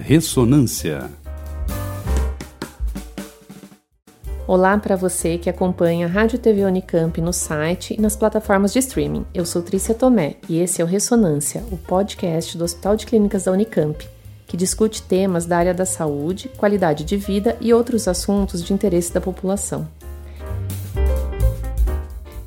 Ressonância. Olá para você que acompanha a Rádio TV Unicamp no site e nas plataformas de streaming. Eu sou Trícia Tomé e esse é o Ressonância, o podcast do Hospital de Clínicas da Unicamp, que discute temas da área da saúde, qualidade de vida e outros assuntos de interesse da população.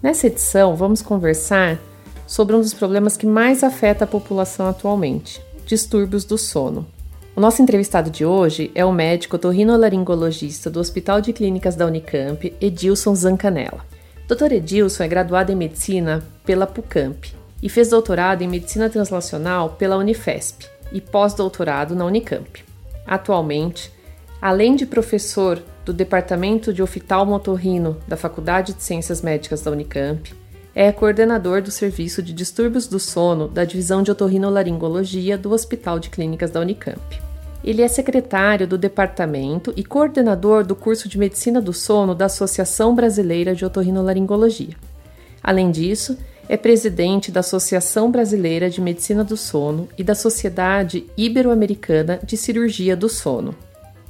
Nessa edição, vamos conversar sobre um dos problemas que mais afeta a população atualmente: distúrbios do sono. O nosso entrevistado de hoje é o médico otorrinolaringologista do Hospital de Clínicas da Unicamp, Edilson Zancanella. Dr. Edilson é graduado em medicina pela PUCamp e fez doutorado em medicina translacional pela Unifesp e pós-doutorado na Unicamp. Atualmente, além de professor do Departamento de Oftalmotorrino da Faculdade de Ciências Médicas da Unicamp, é coordenador do Serviço de Distúrbios do Sono da Divisão de Otorrinolaringologia do Hospital de Clínicas da Unicamp. Ele é secretário do departamento e coordenador do curso de Medicina do Sono da Associação Brasileira de Otorrinolaringologia. Além disso, é presidente da Associação Brasileira de Medicina do Sono e da Sociedade Ibero-Americana de Cirurgia do Sono.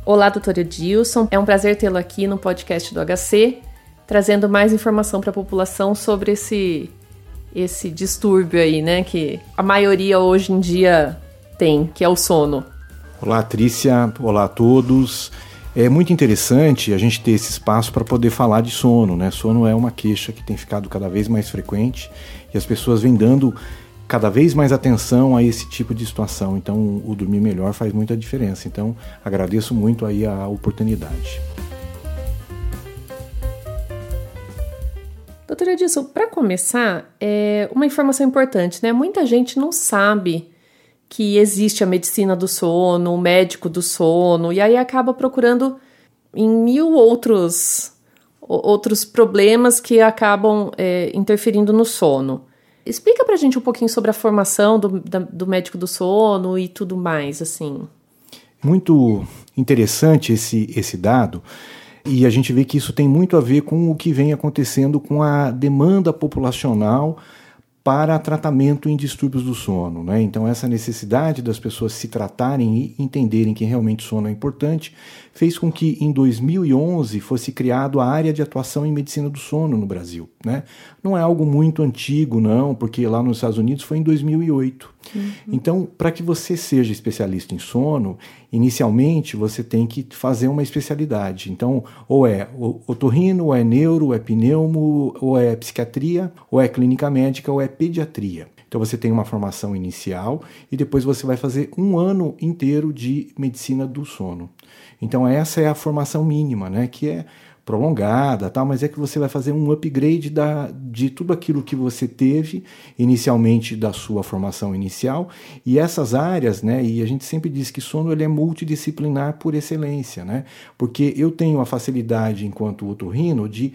Olá, doutora Edilson. É um prazer tê-lo aqui no podcast do HC trazendo mais informação para a população sobre esse esse distúrbio aí, né, que a maioria hoje em dia tem, que é o sono. Olá, Trícia. Olá a todos. É muito interessante a gente ter esse espaço para poder falar de sono, né? Sono é uma queixa que tem ficado cada vez mais frequente e as pessoas vêm dando cada vez mais atenção a esse tipo de situação. Então, o dormir melhor faz muita diferença. Então, agradeço muito aí a oportunidade. Doutora Edilson, para começar, é uma informação importante, né? Muita gente não sabe que existe a medicina do sono, o médico do sono, e aí acaba procurando em mil outros, outros problemas que acabam é, interferindo no sono. Explica pra gente um pouquinho sobre a formação do, da, do médico do sono e tudo mais, assim. Muito interessante esse, esse dado, e a gente vê que isso tem muito a ver com o que vem acontecendo com a demanda populacional para tratamento em distúrbios do sono. Né? Então, essa necessidade das pessoas se tratarem e entenderem que realmente o sono é importante fez com que em 2011 fosse criado a área de atuação em medicina do sono no Brasil. Né? Não é algo muito antigo, não, porque lá nos Estados Unidos foi em 2008. Uhum. Então, para que você seja especialista em sono, inicialmente você tem que fazer uma especialidade. Então, ou é otorrino, ou é neuro, ou é pneumo, ou é psiquiatria, ou é clínica médica, ou é pediatria. Então você tem uma formação inicial e depois você vai fazer um ano inteiro de medicina do sono. Então essa é a formação mínima, né? Que é prolongada, tal, mas é que você vai fazer um upgrade da, de tudo aquilo que você teve inicialmente da sua formação inicial e essas áreas, né? E a gente sempre diz que sono ele é multidisciplinar por excelência, né? Porque eu tenho a facilidade enquanto otorrino de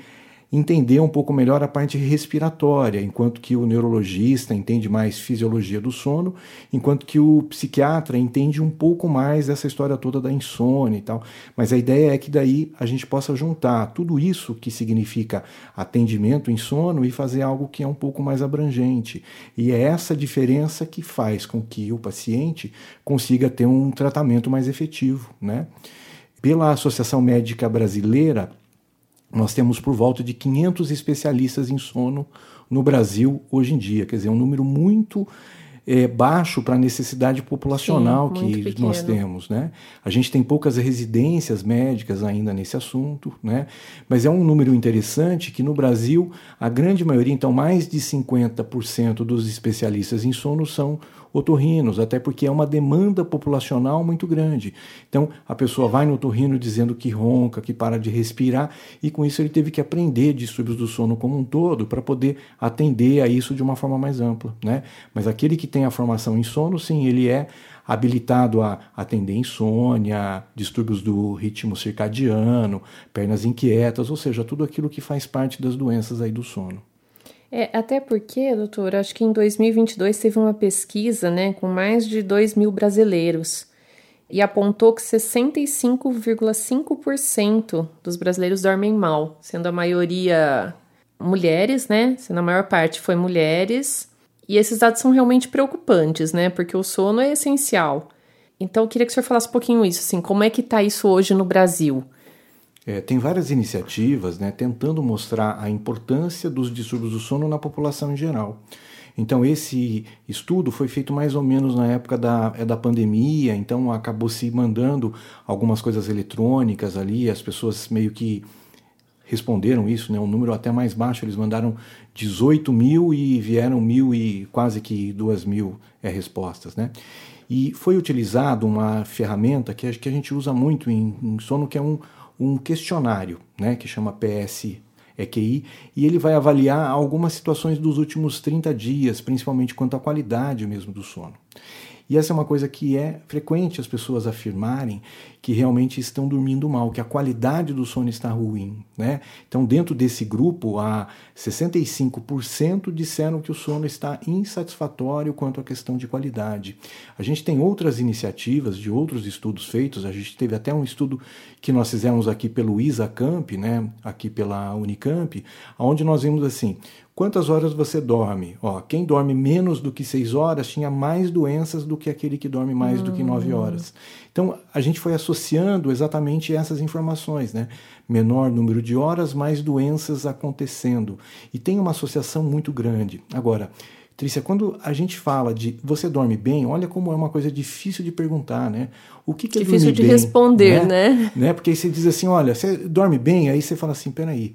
entender um pouco melhor a parte respiratória, enquanto que o neurologista entende mais fisiologia do sono, enquanto que o psiquiatra entende um pouco mais essa história toda da insônia e tal. Mas a ideia é que daí a gente possa juntar tudo isso que significa atendimento em sono e fazer algo que é um pouco mais abrangente. E é essa diferença que faz com que o paciente consiga ter um tratamento mais efetivo, né? Pela Associação Médica Brasileira, nós temos por volta de 500 especialistas em sono no Brasil hoje em dia, quer dizer, um número muito é, baixo para a necessidade populacional Sim, que pequeno. nós temos. Né? A gente tem poucas residências médicas ainda nesse assunto, né? mas é um número interessante que no Brasil a grande maioria, então mais de 50% dos especialistas em sono são otorrinos, até porque é uma demanda populacional muito grande. Então a pessoa vai no otorrino dizendo que ronca, que para de respirar, e com isso ele teve que aprender distúrbios do sono como um todo para poder atender a isso de uma forma mais ampla. Né? Mas aquele que tem a formação em sono, sim, ele é habilitado a atender insônia, distúrbios do ritmo circadiano, pernas inquietas, ou seja, tudo aquilo que faz parte das doenças aí do sono. É, até porque, doutor, acho que em 2022 teve uma pesquisa, né, com mais de 2 mil brasileiros e apontou que 65,5% dos brasileiros dormem mal, sendo a maioria mulheres, né, sendo a maior parte foi mulheres, e esses dados são realmente preocupantes, né, porque o sono é essencial. Então eu queria que o senhor falasse um pouquinho isso, assim, como é que está isso hoje no Brasil? É, tem várias iniciativas né, tentando mostrar a importância dos distúrbios do sono na população em geral. Então, esse estudo foi feito mais ou menos na época da, é da pandemia, então acabou se mandando algumas coisas eletrônicas ali, as pessoas meio que responderam isso, né, um número até mais baixo, eles mandaram 18 mil e vieram mil e quase que duas mil é, respostas. Né? E foi utilizado uma ferramenta que que a gente usa muito em, em sono, que é um, um questionário, né, que chama PS EQI, e ele vai avaliar algumas situações dos últimos 30 dias, principalmente quanto à qualidade mesmo do sono. E essa é uma coisa que é frequente as pessoas afirmarem que realmente estão dormindo mal, que a qualidade do sono está ruim. Né? Então, dentro desse grupo, há 65% disseram que o sono está insatisfatório quanto à questão de qualidade. A gente tem outras iniciativas de outros estudos feitos, a gente teve até um estudo que nós fizemos aqui pelo ISACamp, né? aqui pela Unicamp, onde nós vimos assim, Quantas horas você dorme? Ó, quem dorme menos do que seis horas tinha mais doenças do que aquele que dorme mais hum. do que nove hum. horas. Então a gente foi associando exatamente essas informações, né? Menor número de horas, mais doenças acontecendo. E tem uma associação muito grande. Agora, Trícia, quando a gente fala de você dorme bem, olha como é uma coisa difícil de perguntar, né? O que, que é Difícil de bem, responder, né? né? né? Porque aí você diz assim, olha, você dorme bem, aí você fala assim, peraí,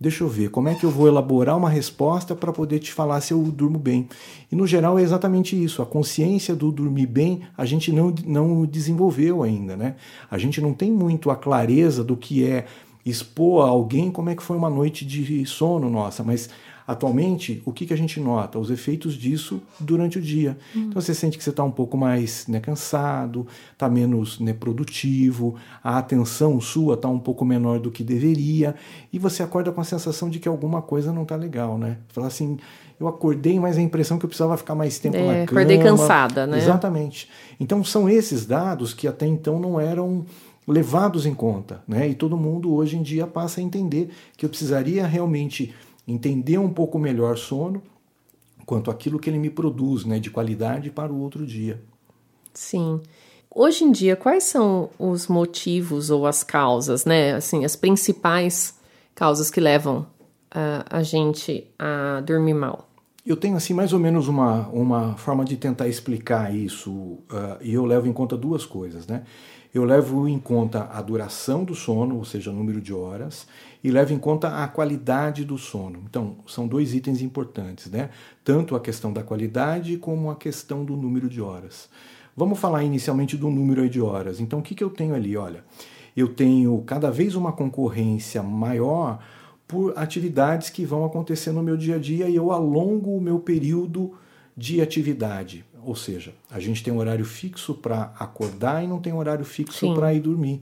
Deixa eu ver, como é que eu vou elaborar uma resposta para poder te falar se eu durmo bem? E no geral é exatamente isso. A consciência do dormir bem a gente não, não desenvolveu ainda, né? A gente não tem muito a clareza do que é expor a alguém como é que foi uma noite de sono nossa, mas Atualmente, o que, que a gente nota? Os efeitos disso durante o dia. Hum. Então você sente que você está um pouco mais né, cansado, está menos né, produtivo, a atenção sua está um pouco menor do que deveria, e você acorda com a sensação de que alguma coisa não está legal, né? Fala assim, eu acordei, mas a impressão que eu precisava ficar mais tempo é, na cama. Acordei cansada, né? Exatamente. Então são esses dados que até então não eram levados em conta, né? E todo mundo hoje em dia passa a entender que eu precisaria realmente entender um pouco melhor sono quanto aquilo que ele me produz, né, de qualidade para o outro dia. Sim. Hoje em dia, quais são os motivos ou as causas, né? Assim, as principais causas que levam uh, a gente a dormir mal? Eu tenho assim mais ou menos uma, uma forma de tentar explicar isso uh, e eu levo em conta duas coisas, né? Eu levo em conta a duração do sono, ou seja, o número de horas, e levo em conta a qualidade do sono. Então, são dois itens importantes, né? Tanto a questão da qualidade como a questão do número de horas. Vamos falar inicialmente do número de horas. Então, o que, que eu tenho ali? Olha, eu tenho cada vez uma concorrência maior por atividades que vão acontecer no meu dia a dia e eu alongo o meu período de atividade. Ou seja, a gente tem um horário fixo para acordar e não tem um horário fixo para ir dormir.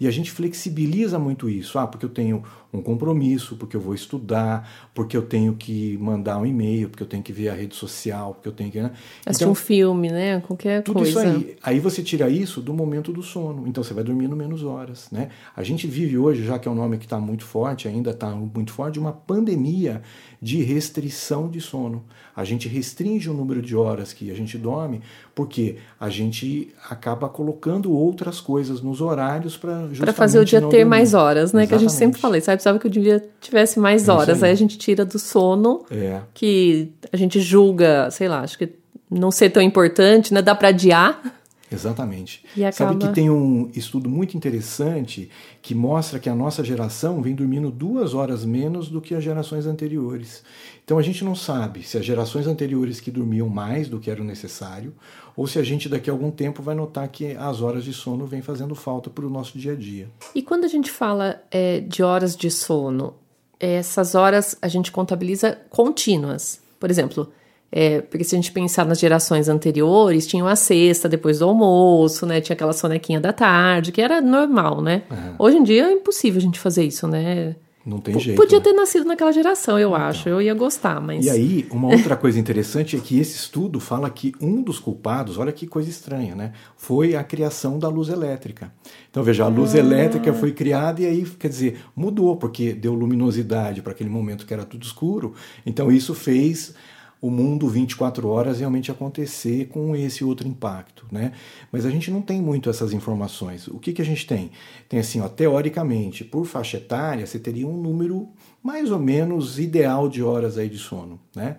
E a gente flexibiliza muito isso. Ah, porque eu tenho um compromisso, porque eu vou estudar, porque eu tenho que mandar um e-mail, porque eu tenho que ver a rede social, porque eu tenho que. Né? Assistir então, um filme, né? Qualquer tudo coisa. Tudo isso aí. Aí você tira isso do momento do sono. Então você vai dormindo menos horas. Né? A gente vive hoje, já que é um nome que está muito forte, ainda está muito forte, uma pandemia de restrição de sono. A gente restringe o número de horas que a gente dorme, porque a gente acaba colocando outras coisas nos horários para para fazer o dia ter mais horas, né? Exatamente. Que a gente sempre fala, sabe, precisava que o dia tivesse mais é horas. Aí. aí. a gente tira do sono, é. que a gente julga, sei lá, acho que não ser tão importante, né? Dá para adiar. Exatamente. Acaba... Sabe que tem um estudo muito interessante que mostra que a nossa geração vem dormindo duas horas menos do que as gerações anteriores. Então a gente não sabe se as gerações anteriores que dormiam mais do que era o necessário ou se a gente daqui a algum tempo vai notar que as horas de sono vêm fazendo falta para o nosso dia a dia. E quando a gente fala é, de horas de sono, essas horas a gente contabiliza contínuas. Por exemplo, é, porque se a gente pensar nas gerações anteriores, tinha a sexta depois do almoço, né? Tinha aquela sonequinha da tarde, que era normal, né? Uhum. Hoje em dia é impossível a gente fazer isso, né? Não tem jeito. Podia né? ter nascido naquela geração, eu então. acho. Eu ia gostar, mas. E aí, uma outra coisa interessante é que esse estudo fala que um dos culpados, olha que coisa estranha, né? Foi a criação da luz elétrica. Então, veja, a luz ah. elétrica foi criada e aí, quer dizer, mudou, porque deu luminosidade para aquele momento que era tudo escuro. Então, isso fez o mundo 24 horas realmente acontecer com esse outro impacto, né? Mas a gente não tem muito essas informações. O que, que a gente tem? Tem assim, ó, teoricamente, por faixa etária, você teria um número mais ou menos ideal de horas aí de sono, né?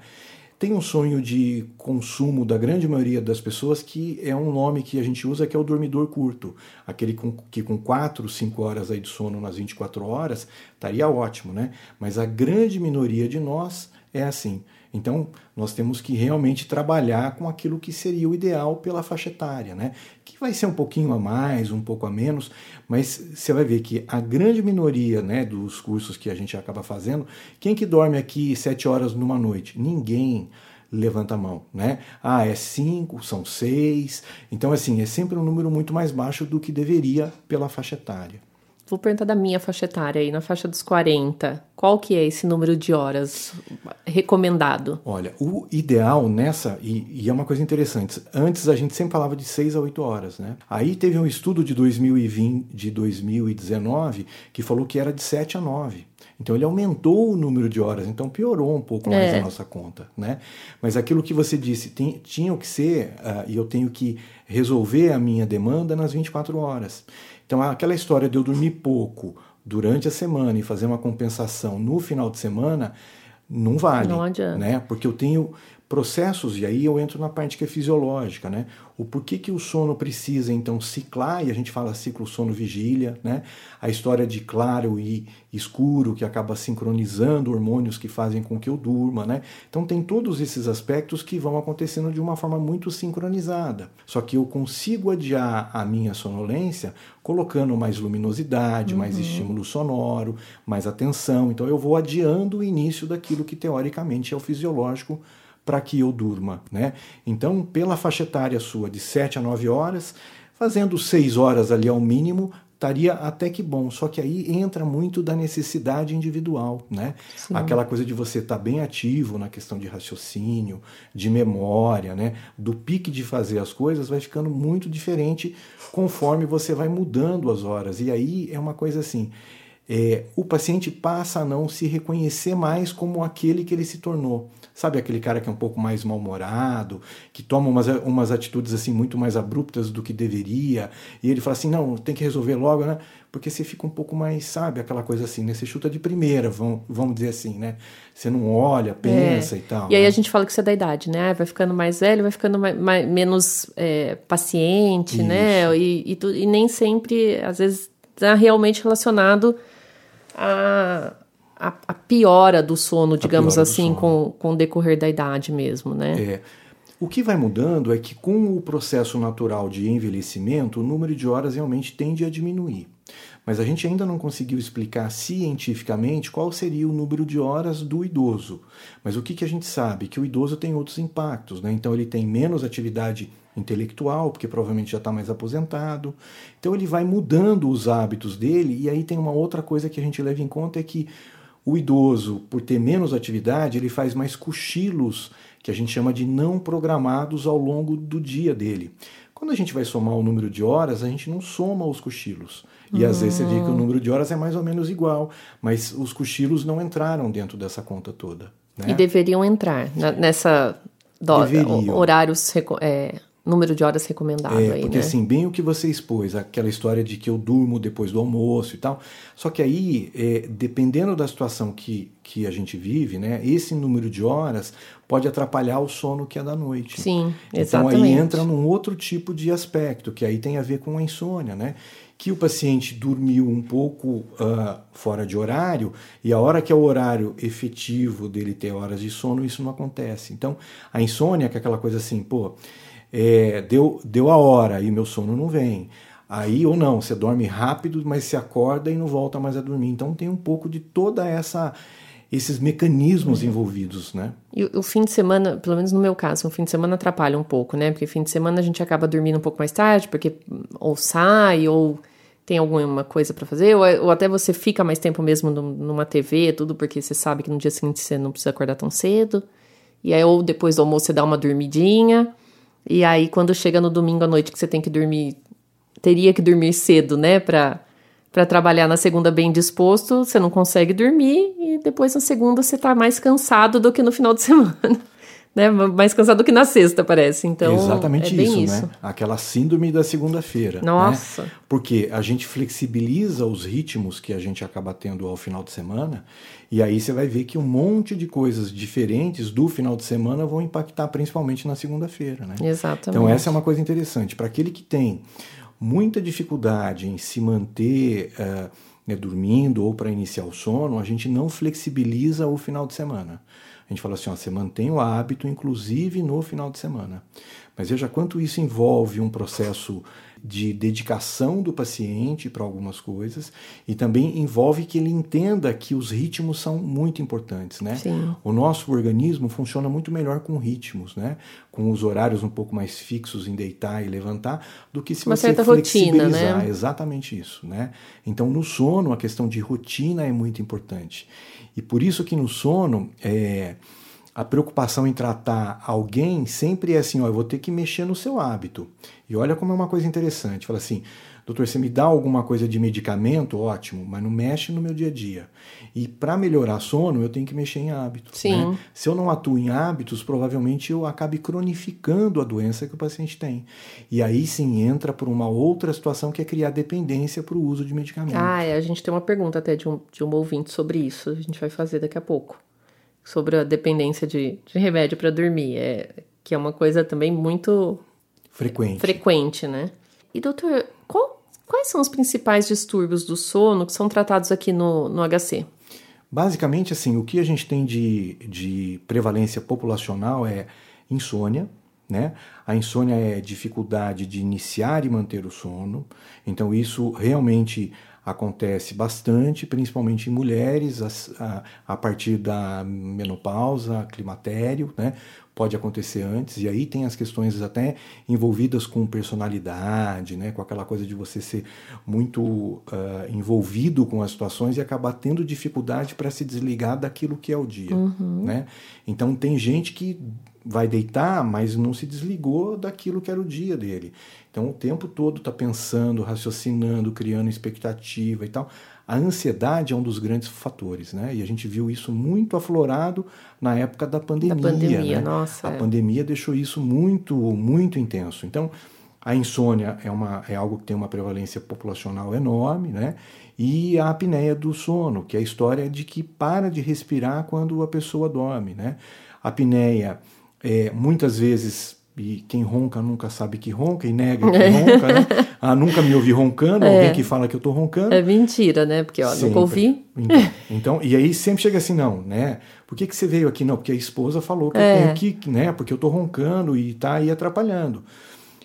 Tem um sonho de consumo da grande maioria das pessoas que é um nome que a gente usa que é o dormidor curto. Aquele com, que com 4, 5 horas aí de sono nas 24 horas estaria ótimo, né? Mas a grande minoria de nós é assim. Então, nós temos que realmente trabalhar com aquilo que seria o ideal pela faixa etária, né? Que vai ser um pouquinho a mais, um pouco a menos, mas você vai ver que a grande minoria, né, dos cursos que a gente acaba fazendo, quem que dorme aqui sete horas numa noite? Ninguém levanta a mão, né? Ah, é cinco, são seis. Então, assim, é sempre um número muito mais baixo do que deveria pela faixa etária. Vou perguntar da minha faixa etária aí, na faixa dos 40. Qual que é esse número de horas recomendado? Olha, o ideal nessa, e, e, é uma coisa interessante, antes a gente sempre falava de 6 a 8 horas, né? Aí teve um estudo de 2020, de 2019, que falou que era de 7 a 9. Então ele aumentou o número de horas, então piorou um pouco mais é. a nossa conta, né? Mas aquilo que você disse, tem, tinha que ser, uh, e eu tenho que resolver a minha demanda nas 24 horas. Então, aquela história de eu dormir pouco durante a semana e fazer uma compensação no final de semana não vale. Não adianta. Né? Porque eu tenho processos, e aí eu entro na parte que é fisiológica, né? O porquê que o sono precisa, então, ciclar, e a gente fala ciclo sono-vigília, né? A história de claro e escuro, que acaba sincronizando hormônios que fazem com que eu durma, né? Então, tem todos esses aspectos que vão acontecendo de uma forma muito sincronizada. Só que eu consigo adiar a minha sonolência colocando mais luminosidade, uhum. mais estímulo sonoro, mais atenção. Então, eu vou adiando o início daquilo que teoricamente é o fisiológico para que eu durma, né? Então, pela faixa etária sua de 7 a 9 horas, fazendo 6 horas ali ao mínimo, estaria até que bom. Só que aí entra muito da necessidade individual, né? Sim. Aquela coisa de você estar tá bem ativo na questão de raciocínio, de memória, né? Do pique de fazer as coisas vai ficando muito diferente conforme você vai mudando as horas. E aí é uma coisa assim. É, o paciente passa a não se reconhecer mais como aquele que ele se tornou. Sabe aquele cara que é um pouco mais mal-humorado, que toma umas, umas atitudes assim muito mais abruptas do que deveria, e ele fala assim, não, tem que resolver logo, né? Porque você fica um pouco mais, sabe, aquela coisa assim, né? Você chuta de primeira, vamos, vamos dizer assim, né? Você não olha, pensa é. e tal. E aí né? a gente fala que isso é da idade, né? Vai ficando mais velho, vai ficando mais, mais menos é, paciente, isso. né? E, e, tu, e nem sempre, às vezes, está realmente relacionado a a, a piora do sono, digamos assim, sono. Com, com o decorrer da idade mesmo, né? É. O que vai mudando é que com o processo natural de envelhecimento, o número de horas realmente tende a diminuir. Mas a gente ainda não conseguiu explicar cientificamente qual seria o número de horas do idoso. Mas o que, que a gente sabe? Que o idoso tem outros impactos, né? Então ele tem menos atividade intelectual, porque provavelmente já está mais aposentado. Então ele vai mudando os hábitos dele, e aí tem uma outra coisa que a gente leva em conta é que o idoso, por ter menos atividade, ele faz mais cochilos, que a gente chama de não programados ao longo do dia dele. Quando a gente vai somar o número de horas, a gente não soma os cochilos. E às vezes você vê que o número de horas é mais ou menos igual, mas os cochilos não entraram dentro dessa conta toda. Né? E deveriam entrar nessa do, deveriam. horários é, número de horas recomendado é, aí, porque né? assim, bem o que você expôs, aquela história de que eu durmo depois do almoço e tal. Só que aí, é, dependendo da situação que, que a gente vive, né, esse número de horas pode atrapalhar o sono que é da noite. Sim, exatamente. Então aí entra num outro tipo de aspecto, que aí tem a ver com a insônia, né? Que o paciente dormiu um pouco uh, fora de horário e a hora que é o horário efetivo dele ter horas de sono, isso não acontece. Então, a insônia, que é aquela coisa assim, pô, é, deu, deu a hora e meu sono não vem. Aí ou não, você dorme rápido, mas se acorda e não volta mais a dormir. Então tem um pouco de toda essa esses mecanismos envolvidos, né? E o fim de semana, pelo menos no meu caso, o fim de semana atrapalha um pouco, né? Porque fim de semana a gente acaba dormindo um pouco mais tarde, porque ou sai ou tem alguma coisa para fazer, ou, ou, até você fica mais tempo mesmo numa TV, tudo porque você sabe que no dia seguinte você não precisa acordar tão cedo. E aí ou depois do almoço você dá uma dormidinha. E aí, quando chega no domingo à noite que você tem que dormir, teria que dormir cedo, né, pra, pra trabalhar na segunda bem disposto, você não consegue dormir e depois na segunda você tá mais cansado do que no final de semana. Né? Mais cansado do que na sexta, parece. Então, Exatamente é bem isso, isso, né? Aquela síndrome da segunda-feira. Nossa. Né? Porque a gente flexibiliza os ritmos que a gente acaba tendo ao final de semana, e aí você vai ver que um monte de coisas diferentes do final de semana vão impactar principalmente na segunda-feira, né? Exatamente. Então essa é uma coisa interessante. Para aquele que tem muita dificuldade em se manter uh, né, dormindo ou para iniciar o sono, a gente não flexibiliza o final de semana. A gente fala assim, ó, você mantém o hábito, inclusive no final de semana. Mas veja quanto isso envolve um processo de dedicação do paciente para algumas coisas e também envolve que ele entenda que os ritmos são muito importantes, né? Sim. O nosso organismo funciona muito melhor com ritmos, né? Com os horários um pouco mais fixos em deitar e levantar do que se Uma você certa flexibilizar. rotina, né? Exatamente isso, né? Então no sono a questão de rotina é muito importante e por isso que no sono é a preocupação em tratar alguém sempre é assim, ó, eu vou ter que mexer no seu hábito. E olha como é uma coisa interessante. Fala assim, doutor, você me dá alguma coisa de medicamento, ótimo, mas não mexe no meu dia a dia. E para melhorar sono, eu tenho que mexer em hábitos. Sim. Né? Se eu não atuo em hábitos, provavelmente eu acabe cronificando a doença que o paciente tem. E aí sim entra por uma outra situação que é criar dependência para o uso de medicamentos. Ah, é, a gente tem uma pergunta até de um, de um ouvinte sobre isso. A gente vai fazer daqui a pouco sobre a dependência de, de remédio para dormir, é, que é uma coisa também muito frequente. frequente, né? E doutor, qual, quais são os principais distúrbios do sono que são tratados aqui no, no HC? Basicamente, assim, o que a gente tem de, de prevalência populacional é insônia, né? A insônia é dificuldade de iniciar e manter o sono. Então, isso realmente acontece bastante, principalmente em mulheres, a, a, a partir da menopausa, climatério, né? Pode acontecer antes, e aí tem as questões até envolvidas com personalidade, né? com aquela coisa de você ser muito uh, envolvido com as situações e acabar tendo dificuldade para se desligar daquilo que é o dia. Uhum. Né? Então tem gente que vai deitar, mas não se desligou daquilo que era o dia dele. Então o tempo todo está pensando, raciocinando, criando expectativa e tal. A ansiedade é um dos grandes fatores, né? E a gente viu isso muito aflorado na época da pandemia. Da pandemia, né? nossa. A é. pandemia deixou isso muito, muito intenso. Então, a insônia é, uma, é algo que tem uma prevalência populacional enorme, né? E a apneia do sono, que é a história de que para de respirar quando a pessoa dorme, né? A apneia, é, muitas vezes e quem ronca nunca sabe que ronca e nega que ronca, né? Ah, nunca me ouvi roncando, É. alguém que fala que eu tô roncando. É mentira, né? Porque, ó, Sempre. nunca ouvi. Então, então, e aí sempre chega assim, não, né? Por que, que você veio aqui? Não, porque a esposa falou que É. eu tenho que, né? Porque eu tô roncando e tá aí atrapalhando.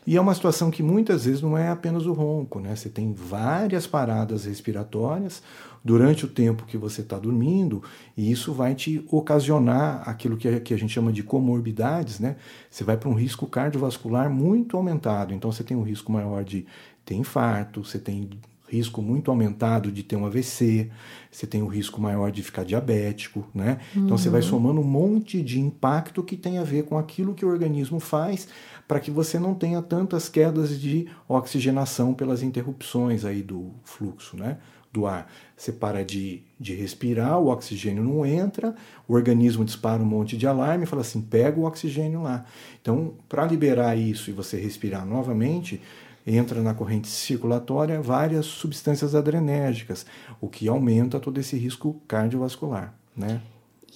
E é uma situação que muitas vezes não é apenas o ronco, né? Você tem várias paradas respiratórias durante o tempo que você está dormindo, e isso vai te ocasionar aquilo que a, que a gente chama de comorbidades, né? Você vai para um risco cardiovascular muito aumentado. Então você tem um risco maior de ter infarto, você tem risco muito aumentado de ter um AVC, você tem o risco maior de ficar diabético, né? Então você vai somando um monte de impacto que tem a ver com aquilo que o organismo faz para que você não tenha tantas quedas de oxigenação pelas interrupções aí do fluxo, né? Do ar. Você para de, de respirar, o oxigênio não entra, o organismo dispara um monte de alarme e fala assim: pega o oxigênio lá. Então, para liberar isso e você respirar novamente, entra na corrente circulatória várias substâncias adrenérgicas, o que aumenta todo esse risco cardiovascular, né?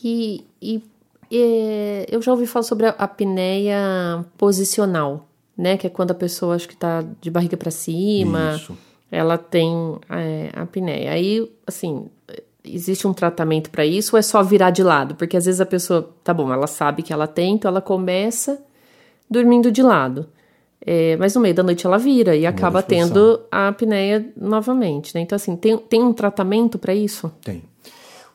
E, e, e eu já ouvi falar sobre a apneia posicional, né? Que é quando a pessoa acho que tá de barriga para cima, Isso. Ela tem é, apneia. Aí, assim, existe um tratamento para isso ou é só virar de lado? Porque às vezes a pessoa, tá bom, ela sabe que ela tem, então ela começa dormindo de lado. É, mas no meio da noite ela vira e acaba disposição. tendo a apneia novamente, né? Então, assim, tem, tem um tratamento para isso? Tem.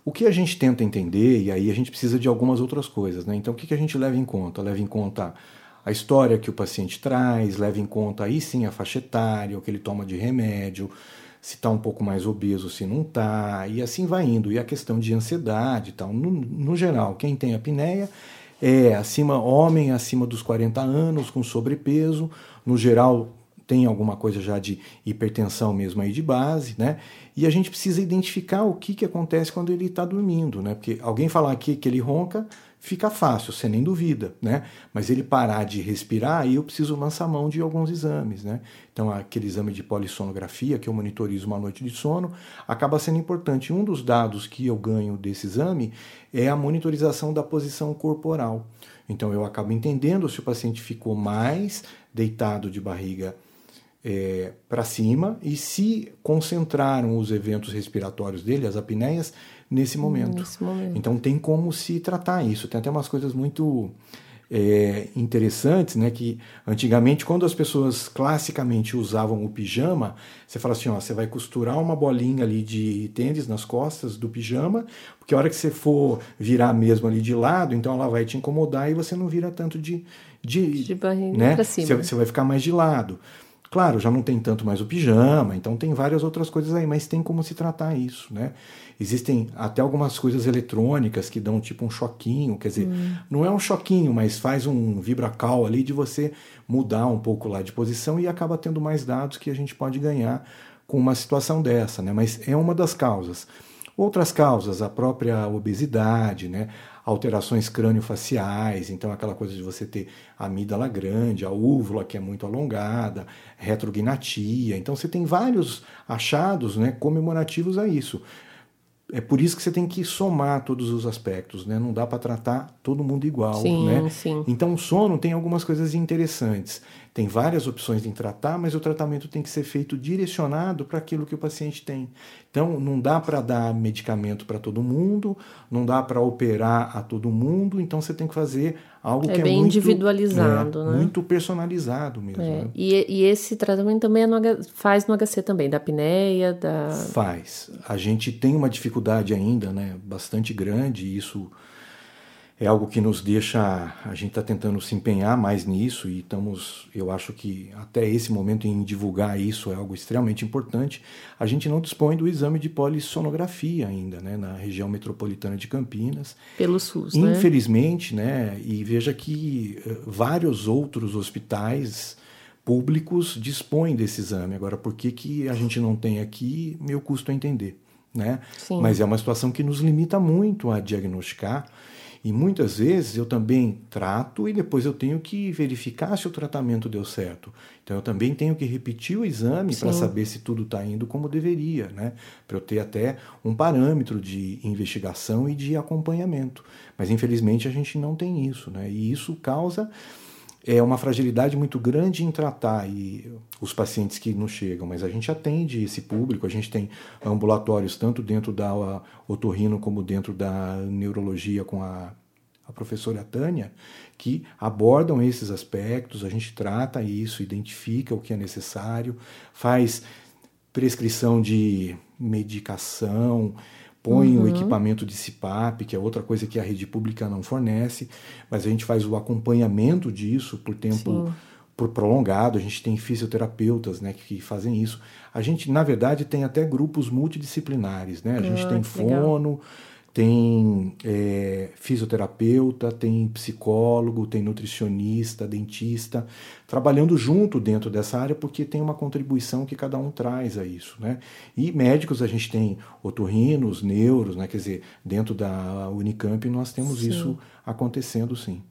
O que a gente tenta entender, e aí a gente precisa de algumas outras coisas, né? Então, o que, que a gente leva em conta? Leva em conta a história que o paciente traz, leva em conta aí sim a faixa etária, o que ele toma de remédio, se está um pouco mais obeso, se não está, e assim vai indo. E a questão de ansiedade e tal. No, no geral, quem tem apneia é acima homem acima dos 40 anos, com sobrepeso, no geral tem alguma coisa já de hipertensão mesmo aí de base, né? E a gente precisa identificar o que, que acontece quando ele está dormindo, né? Porque alguém falar aqui que ele ronca, fica fácil, você nem duvida, né? Mas ele parar de respirar, aí eu preciso lançar mão de alguns exames, né? Então, aquele exame de polissonografia, que eu monitorizo uma noite de sono, acaba sendo importante. Um dos dados que eu ganho desse exame é a monitorização da posição corporal. Então, eu acabo entendendo se o paciente ficou mais deitado de barriga é, para cima e se concentraram os eventos respiratórios dele, as apneias, nesse momento. nesse momento. Então tem como se tratar isso. Tem até umas coisas muito é, interessantes, né? Que antigamente, quando as pessoas classicamente usavam o pijama, você fala assim: ó, você vai costurar uma bolinha ali de tênis nas costas do pijama, porque a hora que você for virar mesmo ali de lado, então ela vai te incomodar e você não vira tanto de. De, De barriga né? pra cima. Você, você vai ficar mais de lado. Claro, já não tem tanto mais o pijama, então tem várias outras coisas aí, mas tem como se tratar isso, né? Existem até algumas coisas eletrônicas que dão tipo um choquinho, quer dizer, não é um choquinho, mas faz um vibracal ali de você mudar um pouco lá de posição e acaba tendo mais dados que a gente pode ganhar com uma situação dessa, né? Mas é uma das causas. Outras causas, a própria obesidade, né? alterações crânio-faciais, então aquela coisa de você ter amígdala grande, a úvula que é muito alongada, retrognatia. Então você tem vários achados né, comemorativos a isso. É por isso que você tem que somar todos os aspectos, né? Não dá para tratar todo mundo igual, Sim, né? sim. Então o sono tem algumas coisas interessantes. Tem várias opções em tratar, mas o tratamento tem que ser feito direcionado para aquilo que o paciente tem. Então não dá para dar medicamento para todo mundo, não dá para operar a todo mundo, então você tem que fazer algo É que é bem muito individualizado, é, né? Muito personalizado mesmo. É, né? e, e esse tratamento também é no faz no HC também, da apneia, da. Faz. A gente tem uma dificuldade ainda, né, bastante grande, e isso é algo que nos deixa. A gente está tentando se empenhar mais nisso e estamos, eu acho que até esse momento em divulgar isso é algo extremamente importante. A gente não dispõe do exame de polissonografia ainda, né, na região metropolitana de Campinas. Pelo SUS, né? Infelizmente, né? E veja que eh, vários outros hospitais públicos dispõem desse exame. Agora, por que, que a gente não tem aqui, meu custo a entender, né? Sim. Mas é uma situação que nos limita muito a diagnosticar. E muitas vezes eu também trato e depois eu tenho que verificar se o tratamento deu certo. Então eu também tenho que repetir o exame para saber se tudo está indo como deveria, né? Para eu ter até um parâmetro de investigação e de acompanhamento. Mas infelizmente a gente não tem isso, né? E isso causa é uma fragilidade muito grande em tratar e os pacientes que nos chegam, mas a gente atende esse público, a gente tem ambulatórios tanto dentro da otorrino como dentro da neurologia com a, a professora Tânia, que abordam esses aspectos, a gente trata isso, identifica o que é necessário, faz prescrição de medicação, põe Uhum. o equipamento de CPAP, que é outra coisa que a rede pública não fornece, mas a gente faz o acompanhamento disso por tempo Sim. por prolongado, a gente tem fisioterapeutas né, que fazem isso. A gente, na verdade, tem até grupos multidisciplinares, né? A gente Ah, tem que legal. Tem é, fisioterapeuta, tem psicólogo, tem nutricionista, dentista, trabalhando junto dentro dessa área, porque tem uma contribuição que cada um traz a isso. Né? E médicos, a gente tem otorrinos, neuros, né? quer dizer, dentro da Unicamp nós temos Sim. isso acontecendo sim.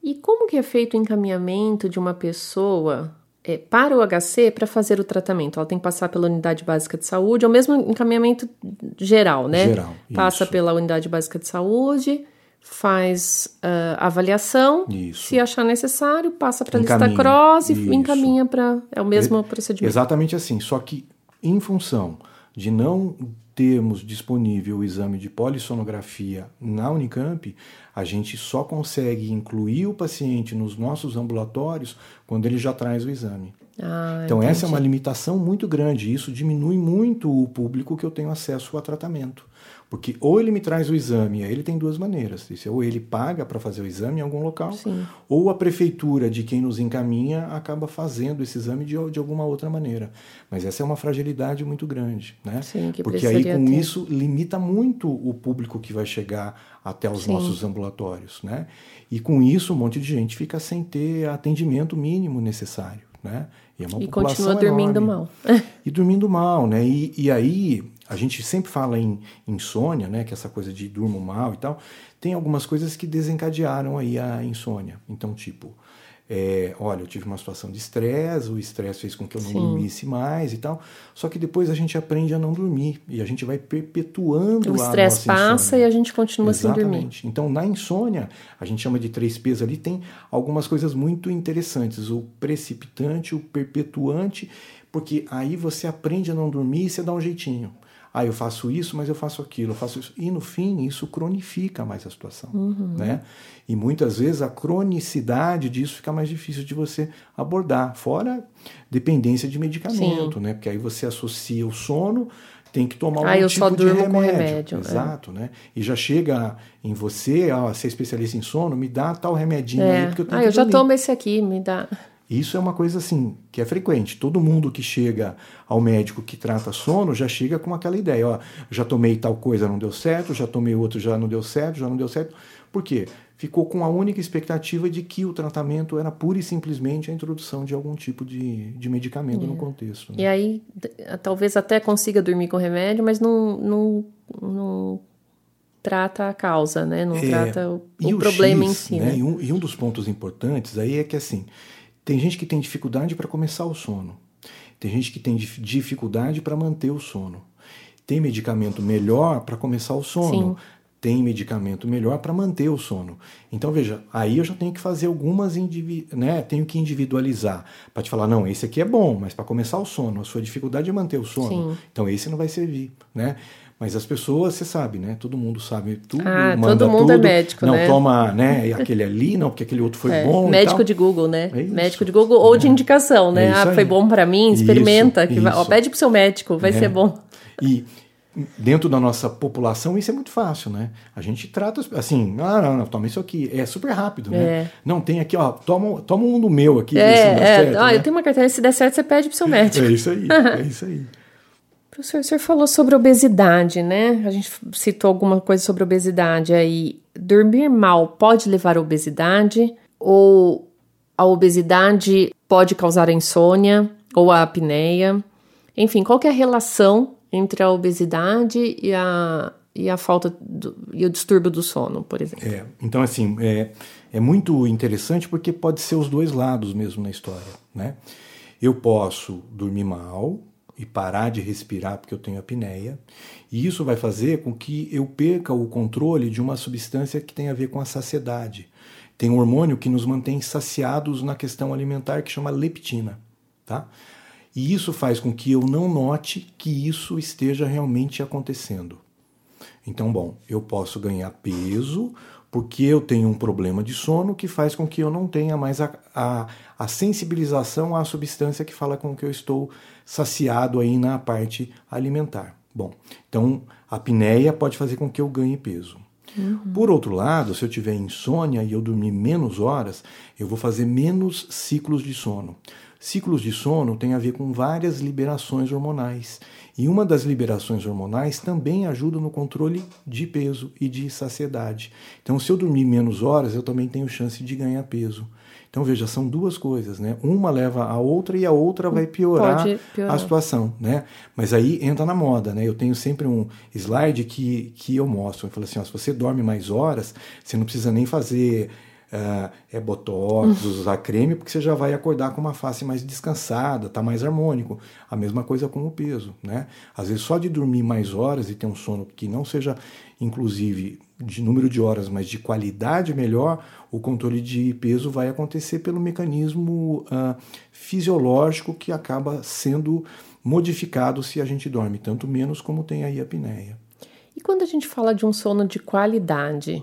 E como que é feito o encaminhamento de uma pessoa é, para o HC para fazer o tratamento? Ela tem que passar pela unidade básica de saúde, é o mesmo encaminhamento geral, né? Geral, Passa isso. pela unidade básica de saúde, faz ah, avaliação, Isso. se achar necessário, passa para a lista CROSS e isso. encaminha para. É o mesmo procedimento. Exatamente assim, só que em função de não termos disponível o exame de polissonografia na Unicamp, a gente só consegue incluir o paciente nos nossos ambulatórios quando ele já traz o exame. Ah, Então, essa é entendi. uma limitação muito grande. e Isso diminui muito o público que eu tenho acesso a tratamento. Porque ou ele me traz o exame, aí ele tem duas maneiras. Isso, Ou ele paga para fazer o exame em algum local, Sim. ou a prefeitura de quem nos encaminha acaba fazendo esse exame de, de alguma outra maneira. Mas essa é uma fragilidade muito grande. Né? Sim, que Porque aí com ter. isso limita muito o público que vai chegar até os Sim. nossos ambulatórios. Né? E com isso um monte de gente fica sem ter atendimento mínimo necessário. Né? E, é E continua dormindo enorme mal. e dormindo mal, né? E, e aí a gente sempre fala em insônia, né, que é essa coisa de durmo mal e tal, tem algumas coisas que desencadearam aí a insônia. Então, tipo, é, olha, eu tive uma situação de estresse, o estresse fez com que eu não Sim. dormisse mais e tal. Só que depois a gente aprende a não dormir e a gente vai perpetuando o estresse passa e a gente continua Exatamente. sem dormir. Então, na insônia, a gente chama de três P's ali, tem algumas coisas muito interessantes: o precipitante, o perpetuante, porque aí você aprende a não dormir e você dá um jeitinho ah, eu faço isso, mas eu faço aquilo, eu faço isso. E no fim, isso cronifica mais a situação. Uhum. Né? E muitas vezes a cronicidade disso fica mais difícil de você abordar, fora dependência de medicamento, Sim. né? Porque aí você associa o sono, tem que tomar um ah, tipo de remédio. remédio. É. Exato, é. né? E já chega em você, ah, você é especialista em sono, me dá tal remedinho é. aí, porque eu tenho Ah, eu já tomo esse aqui, me dá. Isso é uma coisa assim que é frequente. Todo mundo que chega ao médico que trata sono já chega com aquela ideia, ó, já tomei tal coisa, não deu certo, já tomei outro, já não deu certo, já não deu certo. Por quê? Ficou com a única expectativa de que o tratamento era pura e simplesmente a introdução de algum tipo de, de medicamento é. no contexto. Né? E aí, talvez até consiga dormir com remédio, mas não, não, não trata a causa, né? Não é, trata o, o problema X, em si. Né? né? E, um, e um dos pontos importantes aí é que assim tem gente que tem dificuldade para começar o sono. Tem gente que tem dificuldade para manter o sono. Tem medicamento melhor para começar o sono. Sim. Tem medicamento melhor para manter o sono. Então, veja, aí eu já tenho que fazer algumas, né? Tenho que individualizar. Para te falar, não, esse aqui é bom, mas para começar o sono, a sua dificuldade é manter o sono. Sim. Então, esse não vai servir, né? Mas as pessoas, você sabe, né? Todo mundo sabe tudo, ah, manda todo mundo é tudo. é médico, não, né? toma, né? Aquele ali, não, porque aquele outro foi é, bom. Médico de Google, né? É médico de Google ou de é. indicação, né? ah, foi bom para mim, experimenta, isso, que vai, ó, pede pro seu médico, vai ser bom. E dentro da nossa população isso é muito fácil, né? A gente trata assim, ah, não, não, toma isso aqui, é super rápido, né? É. Não tem aqui, ó, toma, toma um do meu aqui, é, é. Certo, ah, né? eu tenho uma carteira, se der certo você pede pro seu médico. É isso aí, é isso aí. Professor, o senhor falou sobre obesidade, né? A gente citou alguma coisa sobre obesidade aí. Dormir mal pode levar à obesidade? Ou a obesidade pode causar a insônia ou a apneia? Enfim, qual é a relação entre a obesidade e a, e a falta do, e o distúrbio do sono, por exemplo? É, então, assim, é, é muito interessante porque pode ser os dois lados mesmo na história, né? Eu posso dormir mal, e parar de respirar porque eu tenho apneia. E isso vai fazer com que eu perca o controle de uma substância que tem a ver com a saciedade. Tem um hormônio que nos mantém saciados na questão alimentar que chama leptina, tá? E isso faz com que eu não note que isso esteja realmente acontecendo. Então, bom, eu posso ganhar peso porque eu tenho um problema de sono que faz com que eu não tenha mais a, a, a sensibilização à substância que fala com que eu estou saciado aí na parte alimentar. Bom, então a apneia pode fazer com que eu ganhe peso. Uhum. Por outro lado, se eu tiver insônia e eu dormir menos horas, eu vou fazer menos ciclos de sono. Ciclos de sono tem a ver com várias liberações hormonais. E uma das liberações hormonais também ajuda no controle de peso e de saciedade. Então, se eu dormir menos horas, eu também tenho chance de ganhar peso. Então, veja, são duas coisas, né? Uma leva a outra e a outra vai piorar, piorar, a situação, né? Mas aí entra na moda, né? Eu tenho sempre um slide que, que eu mostro. Eu falo assim, ó, se você dorme mais horas, você não precisa nem fazer é botox, usar creme, porque você já vai acordar com uma face mais descansada, tá mais harmônico. A mesma coisa com o peso, né? Às vezes só de dormir mais horas e ter um sono que não seja, inclusive, de número de horas, mas de qualidade melhor, o controle de peso vai acontecer pelo mecanismo uh, fisiológico que acaba sendo modificado se a gente dorme tanto menos como tem aí a apneia. E quando a gente fala de um sono de qualidade,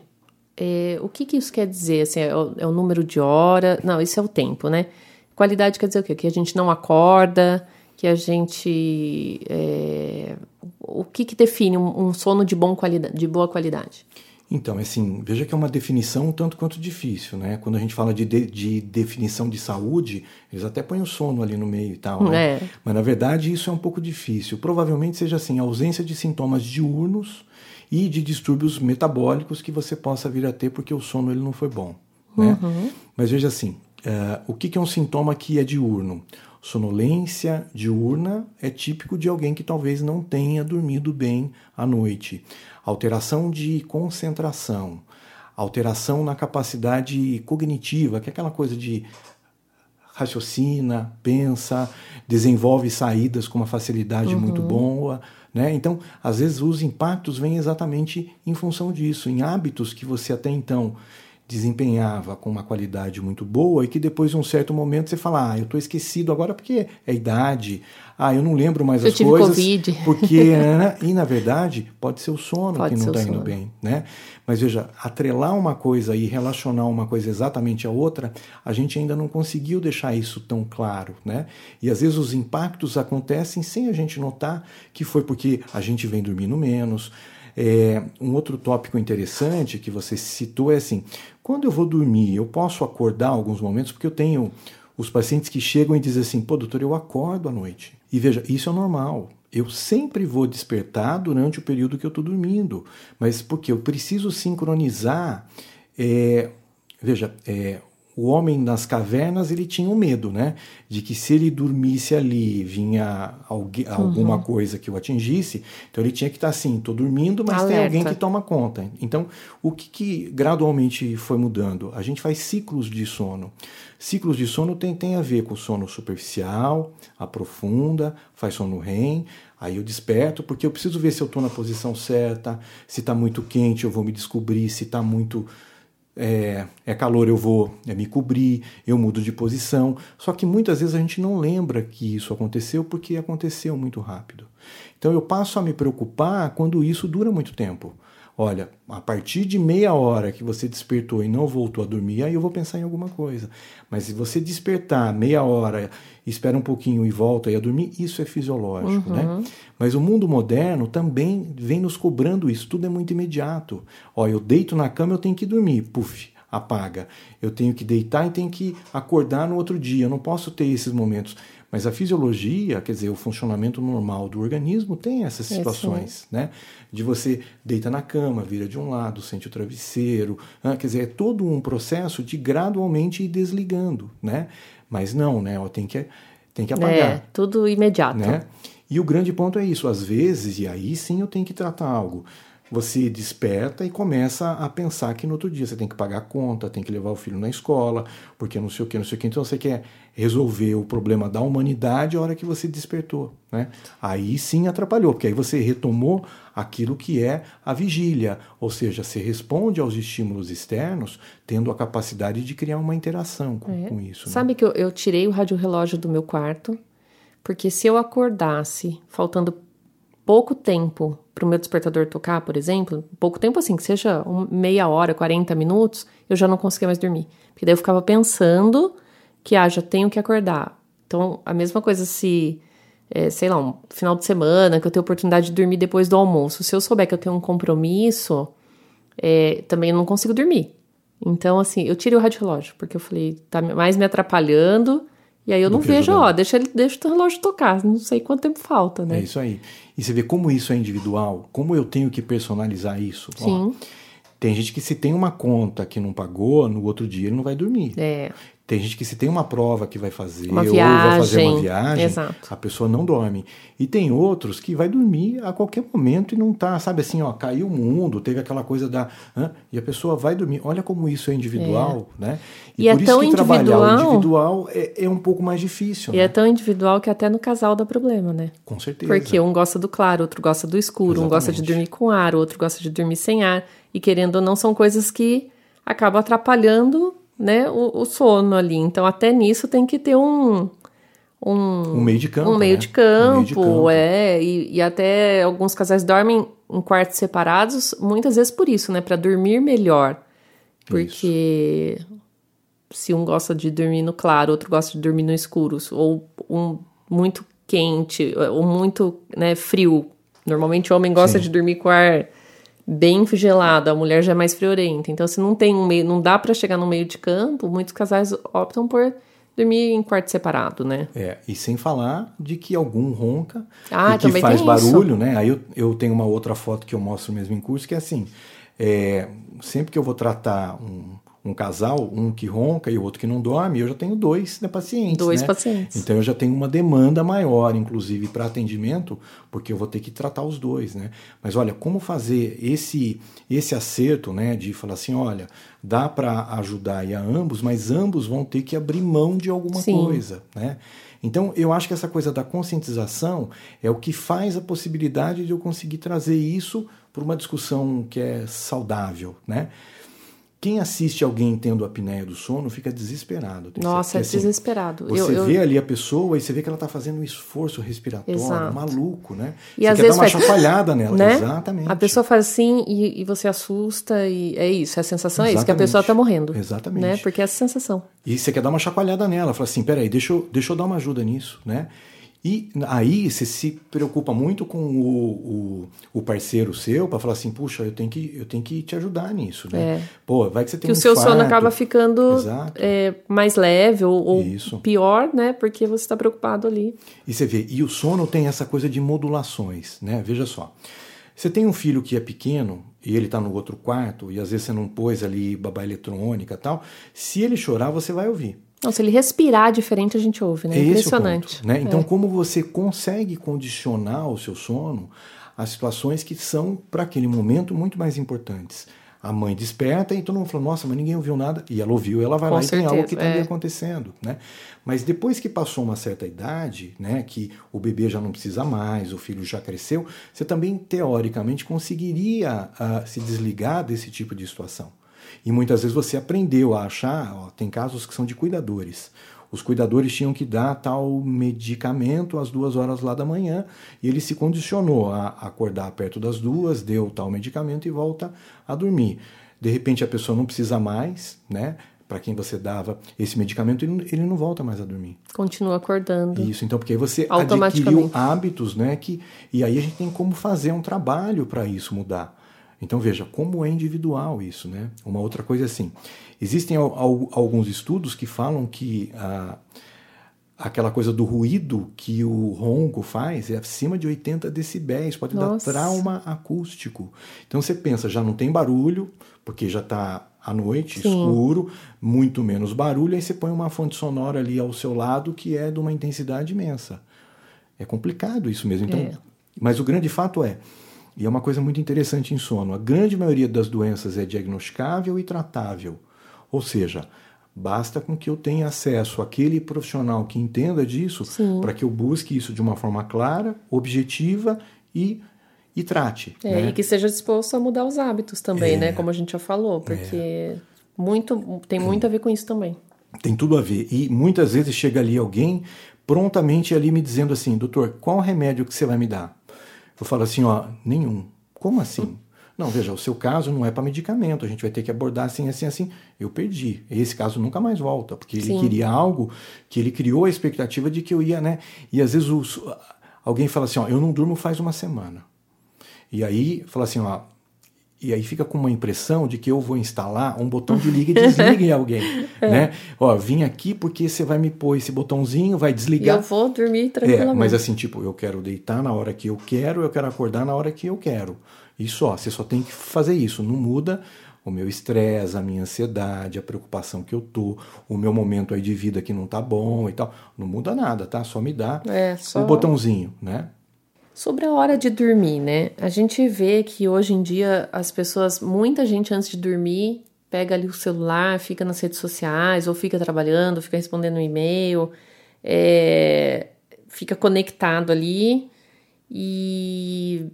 é, o que, que, isso quer dizer? Assim, é, o, é, o, número de horas? Não, isso é o tempo, né? Qualidade quer dizer o quê? Que a gente não acorda, que a gente. É, o que, que define um, um, sono de, bom qualidade, de boa qualidade? Então, assim, veja que é uma definição um tanto quanto difícil, né? Quando a gente fala de, de, de definição de saúde, eles até põem o sono ali no meio e tal, né? É. Mas na verdade isso é um pouco difícil. Provavelmente seja assim, ausência de sintomas diurnos e de distúrbios metabólicos que você possa vir a ter porque o sono ele não foi bom. Né? Uhum. Mas veja assim, uh, o que, que é um sintoma que é diurno? Sonolência diurna é típico de alguém que talvez não tenha dormido bem à noite. Alteração de concentração, alteração na capacidade cognitiva, que é aquela coisa de raciocina, pensa, desenvolve saídas com uma facilidade uhum. muito boa. Né? Então, às vezes, os impactos vêm exatamente em função disso, em hábitos que você até então desempenhava com uma qualidade muito boa e que depois de um certo momento você fala, ah, eu estou esquecido agora porque é idade, ah, eu não lembro mais eu as tive coisas. COVID. Porque, né? e na verdade, pode ser o sono pode que não está indo bem, né? Mas veja, atrelar uma coisa e relacionar uma coisa exatamente à outra, a gente ainda não conseguiu deixar isso tão claro, né? E às vezes os impactos acontecem sem a gente notar que foi porque a gente vem dormindo menos, é, um outro tópico interessante que você citou é assim: quando eu vou dormir, eu posso acordar alguns momentos, porque eu tenho os pacientes que chegam e dizem assim: pô, doutor, eu acordo à noite. E veja, isso é normal. Eu sempre vou despertar durante o período que eu estou dormindo, mas porque eu preciso sincronizar. É, veja, é, o homem nas cavernas ele tinha um medo, né? De que se ele dormisse ali vinha alguém, uhum. alguma coisa que o atingisse, então ele tinha que estar assim, estou dormindo, mas Alerta. tem alguém que toma conta. Então, o que, que, gradualmente foi mudando? A gente faz ciclos de sono. Ciclos de sono tem, tem a ver com sono superficial, aprofunda, faz sono REM, Aí eu desperto porque eu preciso ver se eu estou na posição certa, se está muito quente eu vou me descobrir, se está muito é, é, calor, eu vou é, me cobrir, eu mudo de posição. Só que muitas vezes a gente não lembra que isso aconteceu porque aconteceu muito rápido. Então eu passo a me preocupar quando isso dura muito tempo. Olha, a partir de meia hora que você despertou e não voltou a dormir, aí eu vou pensar em alguma coisa. Mas se você despertar meia hora, espera um pouquinho e volta a dormir, isso é fisiológico, né? uhum. né? Mas o mundo moderno também vem nos cobrando isso, tudo é muito imediato. Ó, eu deito na cama, eu tenho que dormir, puf, apaga. Eu tenho que deitar e tenho que acordar no outro dia, eu não posso ter esses momentos. Mas a fisiologia, quer dizer, o funcionamento normal do organismo tem essas situações, é né? De você deita na cama, vira de um lado, sente o travesseiro, ah, quer dizer, é todo um processo de gradualmente ir desligando, né? Mas não, né? Tem que, tem que apagar. É, tudo imediato. Né? E o grande ponto é isso, às vezes, e aí sim eu tenho que tratar algo você desperta e começa a pensar que no outro dia você tem que pagar a conta, tem que levar o filho na escola, porque não sei o que, não sei o que. Então você quer resolver o problema da humanidade a hora que você despertou. Né? Aí sim atrapalhou, porque aí você retomou aquilo que é a vigília, ou seja, você responde aos estímulos externos tendo a capacidade de criar uma interação com, é. com isso. Né? Sabe que eu, eu tirei o rádio-relógio do meu quarto, porque se eu acordasse faltando pouco tempo para o meu despertador tocar, por exemplo, pouco tempo assim, que seja meia hora, 40 minutos, eu já não conseguia mais dormir. Porque daí eu ficava pensando que, ah, já tenho que acordar. Então, a mesma coisa se, é, sei lá, um final de semana, que eu tenho oportunidade de dormir depois do almoço. Se eu souber que eu tenho um compromisso, é, também não consigo dormir. Então, assim, eu tirei o rádio relógio, porque eu falei, tá mais me atrapalhando e aí eu não vejo, ó, deixa, ele, deixa o relógio tocar, não sei quanto tempo falta, né? É isso aí. E você vê como isso é individual, como eu tenho que personalizar isso. Sim. Ó, tem gente que se tem uma conta que não pagou, no outro dia ele não vai dormir. É. Tem gente que se tem uma prova que vai fazer uma ou viagem, vai fazer uma viagem, exato. a pessoa não dorme. E tem outros que vai dormir a qualquer momento e não tá, sabe assim, ó, caiu o mundo, teve aquela coisa da, hã? e a pessoa vai dormir. Olha como isso é individual, é. né? E, e é por é isso tão que individual, trabalhar o individual é, é, um pouco mais difícil. E né? é tão individual que até no casal dá problema, né? Com certeza. Porque um gosta do claro, outro gosta do escuro, Exatamente. um gosta de dormir com ar, outro gosta de dormir sem ar. E querendo ou não, são coisas que acabam atrapalhando né, o, o, sono ali. Então, até nisso tem que ter um. Um, um meio de campo. Um meio, né? de, campo, um meio de campo, é. E, e, até alguns casais dormem em quartos separados, muitas vezes por isso, né? Para dormir melhor. Porque isso. se um gosta de dormir no claro, outro gosta de dormir no escuro, ou um muito quente, ou muito né, frio. Normalmente o homem gosta Sim. de dormir com ar bem gelado, a mulher já é mais friorenta. Então, se não tem um meio, não dá para chegar no meio de campo, muitos casais optam por dormir em quarto separado, né? É, e sem falar de que algum ronca ah, e que faz barulho, isso. né? Aí eu, eu tenho uma outra foto que eu mostro mesmo em curso, que é assim, é, sempre que eu vou tratar um, um casal, um que ronca e o outro que não dorme, eu já tenho dois né, pacientes. Dois né? pacientes. Então eu já tenho uma demanda maior, inclusive, para atendimento, porque eu vou ter que tratar os dois, né? Mas olha, como fazer esse esse acerto, né, de falar assim, olha, dá para ajudar a ambos, mas ambos vão ter que abrir mão de alguma Sim. coisa, né? Então, eu acho que essa coisa da conscientização é o que faz a possibilidade de eu conseguir trazer isso para uma discussão que é saudável, né? Quem assiste alguém tendo apneia do sono fica desesperado. Nossa, é assim, desesperado. Você eu, eu... vê ali a pessoa e você vê que ela está fazendo um esforço respiratório Exato. maluco, né? E você às quer vezes dar uma faz... chacoalhada nela. Né? Exatamente. A pessoa faz assim e, e, você assusta e é isso. A sensação Exatamente. é isso, que a pessoa está morrendo. Exatamente. Né? Porque é essa sensação. E você quer dar uma chacoalhada nela. Fala assim, peraí, deixa eu, deixa eu dar uma ajuda nisso, né? E aí você se preocupa muito com o, o, o parceiro seu para falar assim, puxa, eu tenho, que, eu tenho que te ajudar nisso, né? É. Pô, vai que você tem que um o seu infarto. sono acaba ficando é, mais leve ou, ou pior, né? Porque você está preocupado ali. E você vê, e o sono tem essa coisa de modulações, né? Veja só. Você tem um filho que é pequeno e ele está no outro quarto e às vezes você não pôs ali babá eletrônica e tal. Se ele chorar, você vai ouvir. Não, se ele respirar diferente, a gente ouve, né? É Impressionante. Ponto, né? Então, é. como você consegue condicionar o seu sono a situações que são, para aquele momento, muito mais importantes. A mãe desperta e todo mundo fala, nossa, mas ninguém ouviu nada. E ela ouviu, ela vai Com lá certeza, e tem algo que está é. ali acontecendo. Né? Mas depois que passou uma certa idade, né, que o bebê já não precisa mais, o filho já cresceu, você também, teoricamente, conseguiria uh, se desligar desse tipo de situação. E muitas vezes você aprendeu a achar, ó, tem casos que são de cuidadores. Os cuidadores tinham que dar tal medicamento às duas horas lá da manhã e ele se condicionou a acordar perto das duas, deu tal medicamento e volta a dormir. De repente a pessoa não precisa mais, né? Para quem você dava esse medicamento, ele, não volta mais a dormir. Continua acordando. Isso, então, porque aí você adquiriu hábitos, né? Que, e aí a gente tem como fazer um trabalho para isso mudar. Então veja como é individual isso, né? Uma outra coisa é assim, existem al, al, alguns estudos que falam que a, aquela coisa do ruído que o ronco faz é acima de 80 decibéis, pode Nossa. dar trauma acústico. Então você pensa, já não tem barulho, porque já está à noite, Sim. escuro, muito menos barulho, aí você põe uma fonte sonora ali ao seu lado que é de uma intensidade imensa. É complicado isso mesmo. Então, é. Mas o grande fato é, e é uma coisa muito interessante em sono. A grande maioria das doenças é diagnosticável e tratável. Ou seja, basta com que eu tenha acesso àquele profissional que entenda disso para que eu busque isso de uma forma clara, objetiva e, e trate. É, né? E que seja disposto a mudar os hábitos também, é, né? Como a gente já falou, porque é. muito, tem muito a ver com isso também. Tem tudo a ver. E muitas vezes chega ali alguém prontamente ali me dizendo assim, doutor, qual remédio que você vai me dar? Eu falo assim, ó, nenhum. Como assim? Não, veja, o seu caso não é para medicamento, a gente vai ter que abordar assim, assim, assim. Eu perdi. Esse caso nunca mais volta, porque ele Sim. queria algo que ele criou a expectativa de que eu ia, né? E às vezes os, alguém fala assim, ó, eu não durmo faz uma semana. E aí fala assim, ó, e aí fica com uma impressão de que eu vou instalar um botão de liga e desliga em alguém, é. né? Ó, vim aqui porque você vai me pôr esse botãozinho, vai desligar. E eu vou dormir tranquilamente. É, mas assim, tipo, eu quero deitar na hora que eu quero, eu quero acordar na hora que eu quero. E só, você só tem que fazer isso, não muda o meu estresse, a minha ansiedade, a preocupação que eu tô, o meu momento aí de vida que não tá bom e tal. Não muda nada, tá? Só me dá é, só... o botãozinho, né? Sobre a hora de dormir, né? A gente vê que hoje em dia as pessoas, muita gente antes de dormir, pega ali o celular, fica nas redes sociais, ou fica trabalhando, fica respondendo um e-mail, é, fica conectado ali e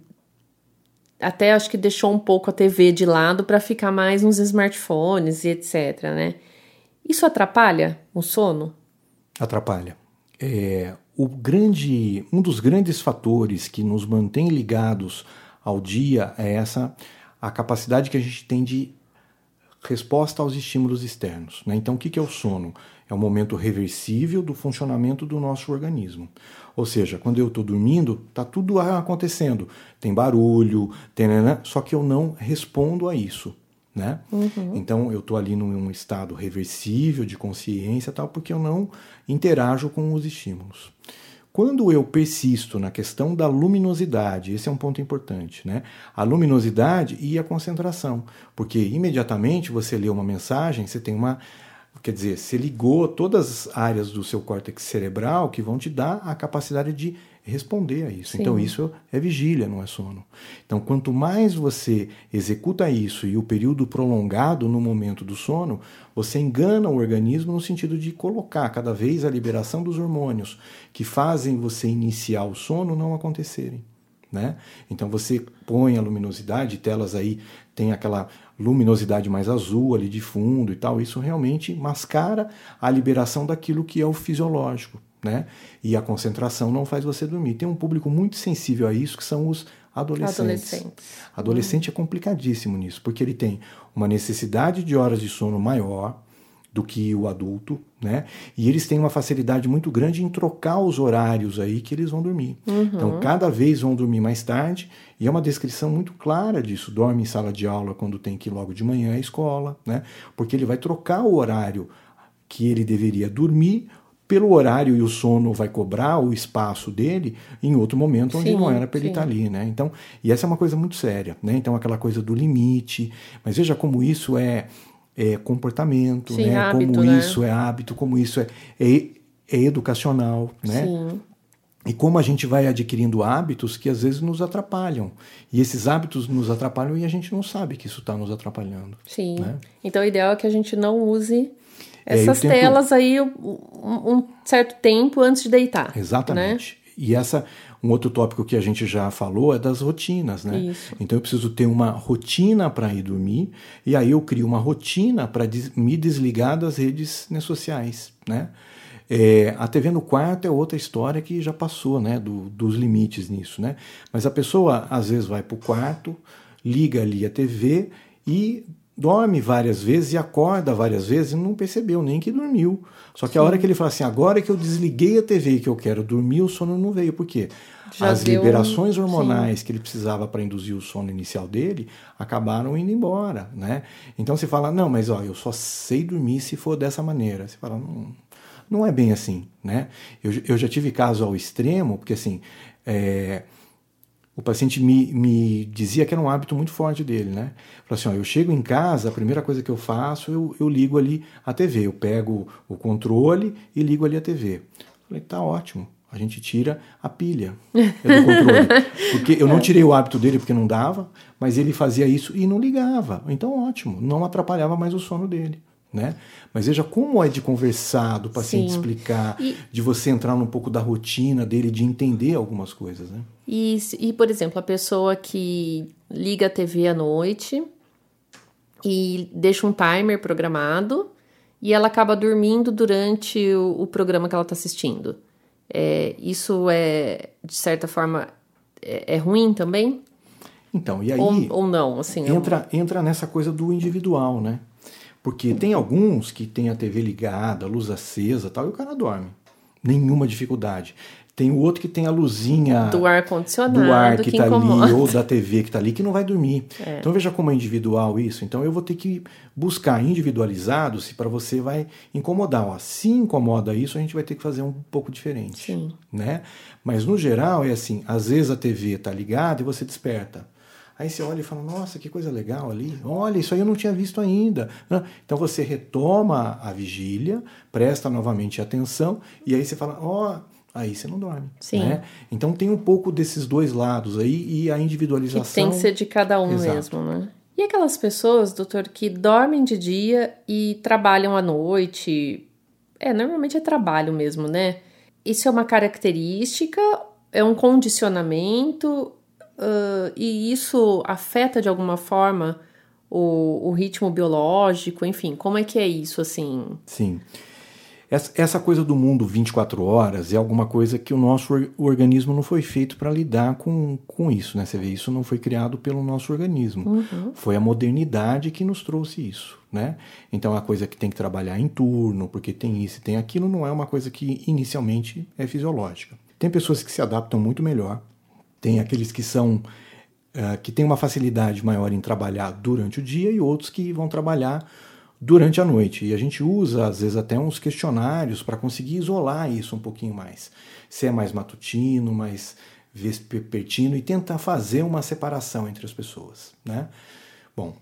até acho que deixou um pouco a TV de lado para ficar mais nos smartphones e etc, né? Isso atrapalha o sono? Atrapalha. É, o grande, um dos grandes fatores que nos mantém ligados ao dia é essa a capacidade que a gente tem de resposta aos estímulos externos. Né? Então, o que é o sono? É um momento reversível do funcionamento do nosso organismo. Ou seja, quando eu estou dormindo, está tudo acontecendo. Tem barulho, tem, só que eu não respondo a isso. Né? Uhum. Então eu estou ali num estado reversível de consciência tal, porque eu não interajo com os estímulos. Quando eu persisto na questão da luminosidade, esse é um ponto importante, né? A luminosidade e a concentração, porque imediatamente você lê uma mensagem, você tem uma Quer dizer, você ligou todas as áreas do seu córtex cerebral que vão te dar a capacidade de responder a isso. Sim. Então, isso é vigília, não é sono. Então, quanto mais você executa isso e o período prolongado no momento do sono, você engana o organismo no sentido de colocar cada vez a liberação dos hormônios que fazem você iniciar o sono não acontecerem. Né? Então você põe a luminosidade, telas aí tem aquela luminosidade mais azul ali de fundo e tal, isso realmente mascara a liberação daquilo que é o fisiológico né? E a concentração não faz você dormir. Tem um público muito sensível a isso, que são os adolescentes. Adolescentes. Adolescente hum. é complicadíssimo nisso, porque ele tem uma necessidade de horas de sono maior do que o adulto, né? E eles têm uma facilidade muito grande em trocar os horários aí que eles vão dormir. Uhum. Então, cada vez vão dormir mais tarde, e é uma descrição muito clara disso. Dorme em sala de aula quando tem que ir logo de manhã à escola, né? Porque ele vai trocar o horário que ele deveria dormir pelo horário e o sono vai cobrar o espaço dele em outro momento onde sim, não era para ele estar tá ali, né? Então, e essa é uma coisa muito séria, né? Então, aquela coisa do limite, mas veja como isso é, é comportamento, sim, né? Hábito, como né? isso é hábito, como isso é, é, é educacional, né? Sim. E como a gente vai adquirindo hábitos que às vezes nos atrapalham. E esses hábitos nos atrapalham e a gente não sabe que isso está nos atrapalhando. Sim. Né? Então o ideal é que a gente não use essas é, telas aí um, um, certo tempo antes de deitar. Exatamente. Né? E essa um outro tópico que a gente já falou é das rotinas, né? Isso. Então eu preciso ter uma rotina para ir dormir e aí eu crio uma rotina para des me desligar das redes sociais, né? É, a TV no quarto é outra história que já passou, né? Do, dos limites nisso, né? Mas a pessoa às vezes vai para o quarto, liga ali a TV e dorme várias vezes e acorda várias vezes e não percebeu nem que dormiu. Só que Sim. a hora que ele fala assim, agora que eu desliguei a TV e que eu quero dormir, o sono não veio. Por quê? Já As liberações hormonais Sim. que ele precisava para induzir o sono inicial dele acabaram indo embora, né? Então você fala, não, mas ó, eu só sei dormir se for dessa maneira. Você fala, não, não é bem assim, né? Eu, eu já tive caso ao extremo, porque assim, é, o paciente me, me dizia que era um hábito muito forte dele, né? Falou assim, ó, eu chego em casa, a primeira coisa que eu faço, eu, eu ligo ali a TV, eu pego o controle e ligo ali a TV. Falei, tá ótimo, a gente tira a pilha do controle. Porque eu não tirei o hábito dele porque não dava, mas ele fazia isso e não ligava. Então, ótimo, não atrapalhava mais o sono dele. Né? Mas veja como é de conversar, do paciente Sim. explicar, e... de você entrar um pouco da rotina dele, de entender algumas coisas. Né? E, e, por exemplo, a pessoa que liga a TV à noite e deixa um timer programado e ela acaba dormindo durante o, o programa que ela está assistindo. É, isso é, de certa forma, é, é, ruim também? Então, e aí. Ou, ou não, assim. Entra, eu... entra nessa coisa do individual, né? Porque tem alguns que tem a TV ligada, a luz acesa tal, e o cara dorme. Nenhuma dificuldade. Tem o outro que tem a luzinha do ar condicionado, do ar que, está ali ou da TV que está ali que não vai dormir. É. Então veja como é individual isso. Então eu vou ter que buscar individualizado se para você vai incomodar. Ó, se incomoda isso, a gente vai ter que fazer um pouco diferente, Sim. né? Mas no geral é assim, às vezes a TV está ligada e você desperta. Aí você olha e fala, nossa, que coisa legal ali. Olha, isso aí eu não tinha visto ainda. Então você retoma a vigília, presta novamente atenção, e aí você fala, ó, oh, aí você não dorme. Sim. Né? Então tem um pouco desses dois lados aí e a individualização. Que tem que ser de cada um Exato. mesmo, né? E aquelas pessoas, doutor, que dormem de dia e trabalham à noite? É, normalmente é trabalho mesmo, né? Isso é uma característica? É um condicionamento? Uh, e isso afeta de alguma forma o, o, ritmo biológico, enfim, como é que é isso assim? Sim. Essa, coisa do mundo 24 horas é alguma coisa que o nosso organismo não foi feito para lidar com, com isso, né? Você vê, isso não foi criado pelo nosso organismo. Uhum. Foi a modernidade que nos trouxe isso, né? Então, a coisa que tem que trabalhar em turno, porque tem isso e tem aquilo, não é uma coisa que inicialmente é fisiológica. Tem pessoas que se adaptam muito melhor tem aqueles que são uh, que têm uma facilidade maior em trabalhar durante o dia e outros que vão trabalhar durante a noite. E a gente usa, às vezes, até uns questionários para conseguir isolar isso um pouquinho mais. Se é mais matutino, mais vespertino e tentar fazer uma separação entre as pessoas. Né? Bom,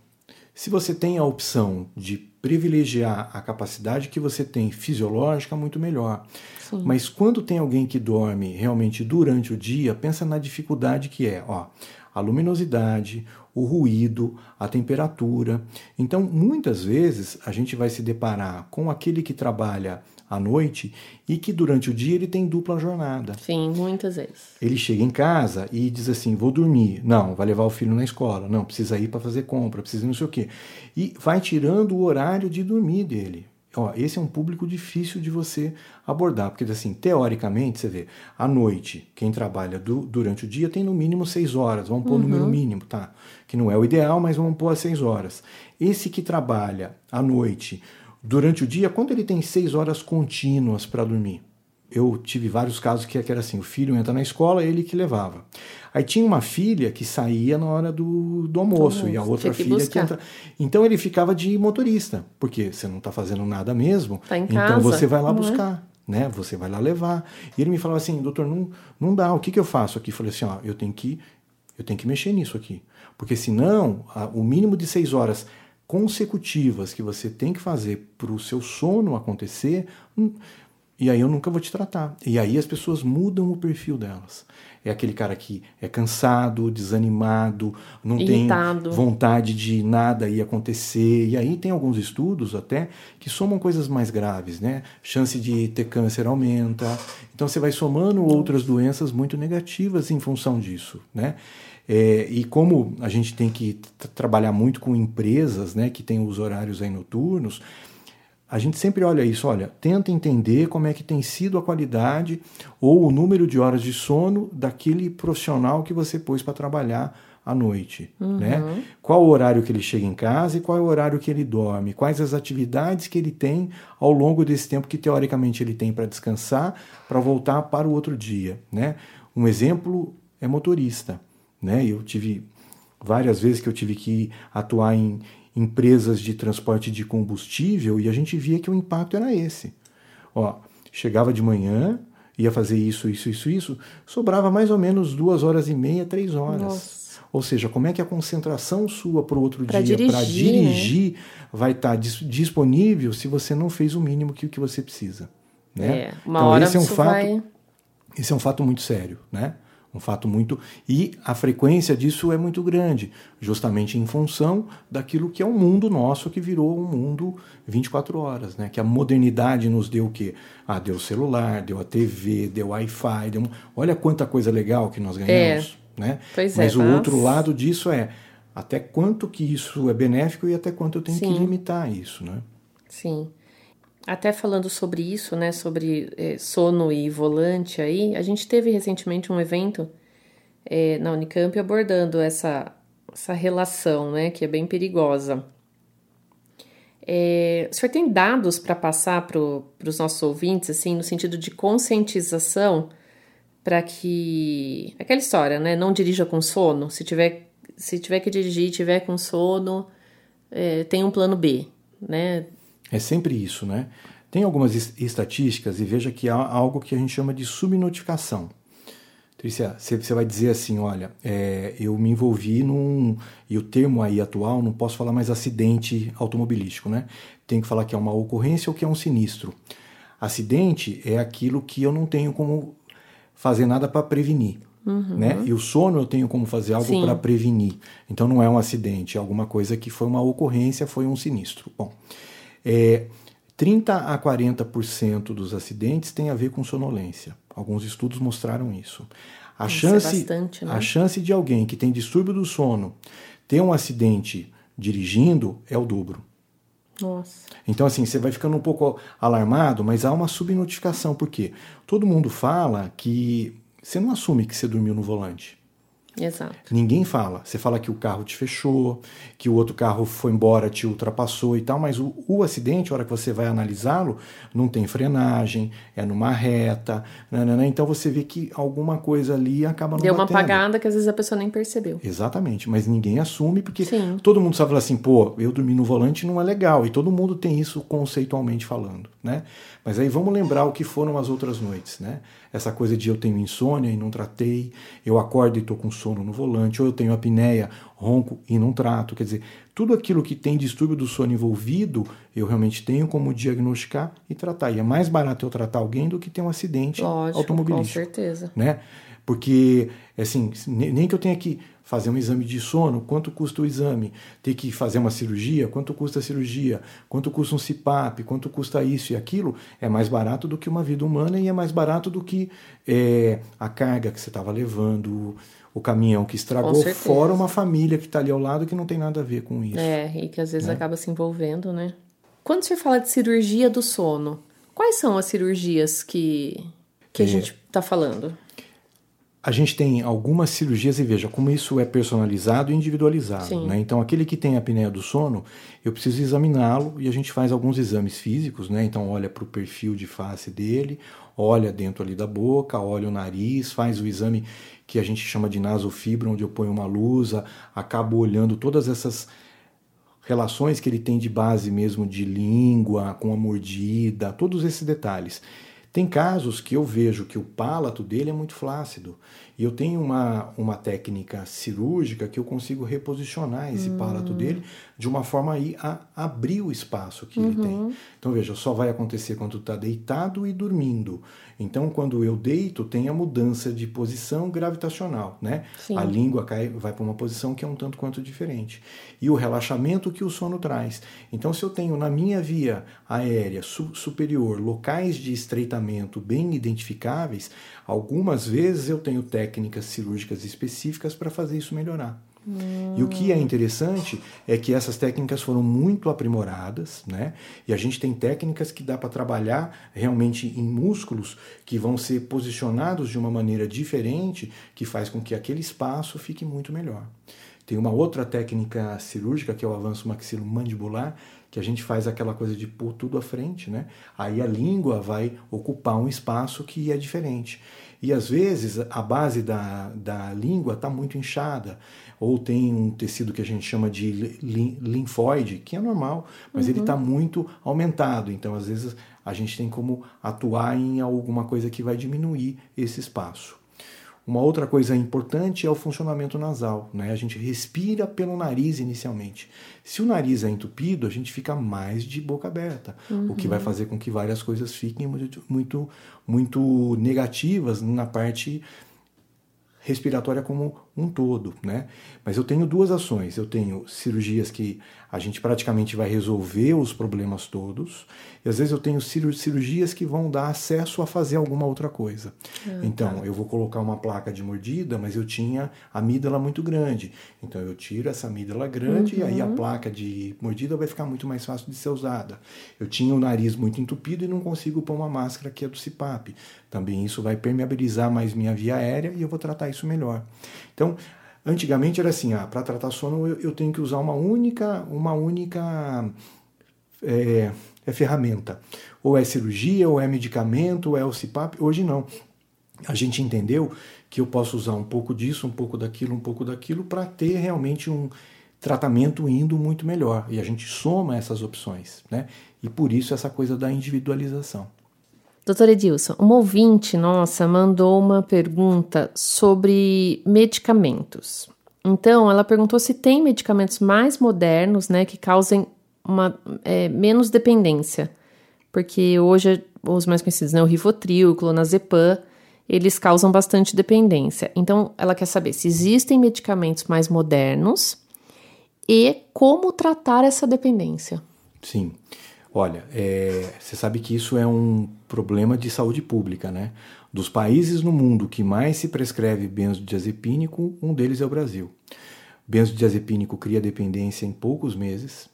se você tem a opção de privilegiar a capacidade que você tem fisiológica, muito melhor. Sim. Mas quando tem alguém que dorme realmente durante o dia, pensa na dificuldade que é, ó, a luminosidade, o ruído, a temperatura. Então, muitas vezes a gente vai se deparar com aquele que trabalha à noite e que durante o dia ele tem dupla jornada. Sim, muitas vezes. Ele chega em casa e diz assim: vou dormir. Não, vai levar o filho na escola. Não, precisa ir para fazer compra, precisa não sei o quê. E vai tirando o horário de dormir dele. Ó, esse é um público difícil de você abordar, porque assim, teoricamente, você vê, à noite, quem trabalha du durante o dia tem no mínimo seis horas, vamos pôr o uhum. número mínimo, tá? Que não é o ideal, mas vamos pôr as seis horas. Esse que trabalha à noite, durante o dia, quando ele tem seis horas contínuas para dormir? Eu tive vários casos que era assim: o filho entra na escola, ele que levava. Aí tinha uma filha que saía na hora do, do almoço, e a outra que filha buscar. que entra. Então ele ficava de motorista, porque você não está fazendo nada mesmo, tá então casa. você vai lá uhum. buscar. Né? Você vai lá levar. E ele me falava assim, doutor, não, não dá, o que, que eu faço aqui? Eu falei assim, ó, eu tenho que, eu tenho que mexer nisso aqui. Porque senão, a, o mínimo de seis horas consecutivas que você tem que fazer para o seu sono acontecer, hum, e aí eu nunca vou te tratar. E aí as pessoas mudam o perfil delas. É aquele cara que é cansado, desanimado, não Irritado. tem vontade de nada ir acontecer. E aí tem alguns estudos até que somam coisas mais graves, né? Chance de ter câncer aumenta. Então você vai somando outras doenças muito negativas em função disso, né? É, e como a gente tem que trabalhar muito com empresas né, que têm os horários aí noturnos, a gente sempre olha isso, olha, tenta entender como é que tem sido a qualidade ou o número de horas de sono daquele profissional que você pôs para trabalhar à noite, uhum. né? Qual o horário que ele chega em casa e qual é o horário que ele dorme? Quais as atividades que ele tem ao longo desse tempo que teoricamente ele tem para descansar, para voltar para o outro dia, né? Um exemplo é motorista. Né? Eu tive várias vezes que eu tive que atuar em empresas de transporte de combustível e a gente via que o impacto era esse. Ó, chegava de manhã, ia fazer isso, isso, isso, isso, sobrava mais ou menos duas horas e meia, três horas. Nossa. Ou seja, como é que a concentração sua para o outro pra dia para dirigir né? vai estar tá dis disponível se você não fez o mínimo que, que você precisa? Né? É, uma então, hora esse é um fato, vai... esse é um fato muito sério, né? Um fato muito. E a frequência disso é muito grande, justamente em função daquilo que é o um mundo nosso que virou um mundo 24 horas, né? Que a modernidade nos deu o quê? Ah, deu celular, deu a TV, deu Wi-Fi, deu... olha quanta coisa legal que nós ganhamos. É. Né? Pois mas é, o outro lado disso é até quanto que isso é benéfico e até quanto eu tenho Sim. que limitar isso, né? Sim. Até falando sobre isso, né, sobre é, sono e volante aí, a gente teve recentemente um evento é, na Unicamp abordando essa, essa relação, né, que é bem perigosa. É, o senhor tem dados para passar para os nossos ouvintes, assim, no sentido de conscientização, para que. Aquela história, né? Não dirija com sono. Se tiver, se tiver que dirigir tiver com sono, é, tem um plano B, né? É sempre isso, né? Tem algumas estatísticas e veja que há algo que a gente chama de subnotificação. Trícia, você vai dizer assim, olha, é, eu me envolvi num... E o termo aí atual, não posso falar mais acidente automobilístico, né? Tem que falar que é uma ocorrência ou que é um sinistro. Acidente é aquilo que eu não tenho como fazer nada para prevenir. Uhum. Né? E o sono eu tenho como fazer algo para prevenir. Então não é um acidente, é alguma coisa que foi uma ocorrência, foi um sinistro. Bom, é, 30 a 40% dos acidentes têm a ver com sonolência. Alguns estudos mostraram isso. A, isso é chance, é bastante, né? a chance de alguém que tem distúrbio do sono ter um acidente dirigindo é o dobro. Nossa. Então, assim, você vai ficando um pouco alarmado, mas há uma subnotificação. Por quê? Todo mundo fala que você não assume que você dormiu no volante. Exato. Ninguém fala. Você fala que o carro te fechou, que o outro carro foi embora, te ultrapassou e tal, mas o, o acidente, a hora que você vai analisá-lo, não tem frenagem, é numa reta, nanana, então você vê que alguma coisa ali acaba não Deu uma batendo. apagada que às vezes a pessoa nem percebeu. Exatamente, mas ninguém assume porque Sim. todo mundo sabe falar assim, pô, eu dormir no volante não é legal, e todo mundo tem isso conceitualmente falando, né? Mas aí vamos lembrar o que foram as outras noites, né? Essa coisa de eu tenho insônia e não tratei, eu acordo e estou com sono no volante, ou eu tenho apneia, ronco e não trato. Quer dizer, tudo aquilo que tem distúrbio do sono envolvido, eu realmente tenho como diagnosticar e tratar. E é mais barato eu tratar alguém do que ter um acidente Lógico, automobilístico. com certeza. Né? Porque, assim, ne- nem que eu tenha que fazer um exame de sono, quanto custa o exame? Ter que fazer uma cirurgia, quanto custa a cirurgia? Quanto custa um CPAP? Quanto custa isso e aquilo? É mais barato do que uma vida humana e é mais barato do que é, a carga que você estava levando, o caminhão que estragou, fora uma família que está ali ao lado que não tem nada a ver com isso. É, e que às vezes acaba se envolvendo, né? Quando você fala de cirurgia do sono, quais são as cirurgias que, que É. a gente tá falando? A gente tem algumas cirurgias e veja como isso é personalizado e individualizado. Né? Então, aquele que tem a apneia do sono, eu preciso examiná-lo e a gente faz alguns exames físicos. Né? Então, olha para o perfil de face dele, olha dentro ali da boca, olha o nariz, faz o exame que a gente chama de nasofibra, onde eu ponho uma luz, acabo olhando todas essas relações que ele tem de base mesmo de língua, com a mordida, todos esses detalhes. Tem casos que eu vejo que o palato dele é muito flácido e eu tenho uma, uma técnica cirúrgica que eu consigo reposicionar esse palato dele de uma forma aí a abrir o espaço que ele tem. Então veja, só vai acontecer quando está deitado e dormindo. Então quando eu deito tem a mudança de posição gravitacional, né? Sim. A língua cai, vai para uma posição que é um tanto quanto diferente. E o relaxamento que o sono traz. Então, se eu tenho na minha via aérea su- superior locais de estreitamento bem identificáveis, algumas vezes eu tenho técnicas cirúrgicas específicas para fazer isso melhorar. E o que é interessante é que essas técnicas foram muito aprimoradas, né? E a gente tem técnicas que dá para trabalhar realmente em músculos que vão ser posicionados de uma maneira diferente, que faz com que aquele espaço fique muito melhor. Tem uma outra técnica cirúrgica que é o avanço maxilomandibular, que a gente faz aquela coisa de pôr tudo à frente, né? Aí a língua vai ocupar um espaço que é diferente. E às vezes a base da, da língua está muito inchada, ou tem um tecido que a gente chama de li- li- linfóide, que é normal, mas ele está muito aumentado. Então, às vezes, a gente tem como atuar em alguma coisa que vai diminuir esse espaço. Uma outra coisa importante é o funcionamento nasal. Né? A gente respira pelo nariz inicialmente. Se o nariz é entupido, a gente fica mais de boca aberta, o que vai fazer com que várias coisas fiquem muito, muito, muito negativas na parte respiratória como um todo, né? Mas eu tenho duas ações. Eu tenho cirurgias que a gente praticamente vai resolver os problemas todos, e às vezes eu tenho ciru- cirurgias que vão dar acesso a fazer alguma outra coisa. então, eu vou colocar uma placa de mordida, mas eu tinha a amígdala muito grande. Então, eu tiro essa amígdala grande e aí a placa de mordida vai ficar muito mais fácil de ser usada. Eu tinha o nariz muito entupido e não consigo pôr uma máscara que é do CPAP. Também isso vai permeabilizar mais minha via aérea e eu vou tratar isso melhor. Então, antigamente era assim, ah, para tratar sono eu, eu tenho que usar uma única, uma única é, é ferramenta. Ou é cirurgia, ou é medicamento, ou é o CPAP. Hoje não. A gente entendeu que eu posso usar um pouco disso, um pouco daquilo, um pouco daquilo, para ter realmente um tratamento indo muito melhor. E a gente soma essas opções, né? E por isso essa coisa da individualização. Doutora Edilson, uma ouvinte nossa mandou uma pergunta sobre medicamentos. Então, ela perguntou se tem medicamentos mais modernos, né, que causem uma é, menos dependência. Porque hoje, os mais conhecidos, né, o Rivotril, o Clonazepam, eles causam bastante dependência. Então, ela quer saber se existem medicamentos mais modernos e como tratar essa dependência. Sim. Olha, é, você sabe que isso é um problema de saúde pública, né? Dos países no mundo que mais se prescreve benzodiazepínico, um deles é o Brasil. Benzodiazepínico cria dependência em poucos meses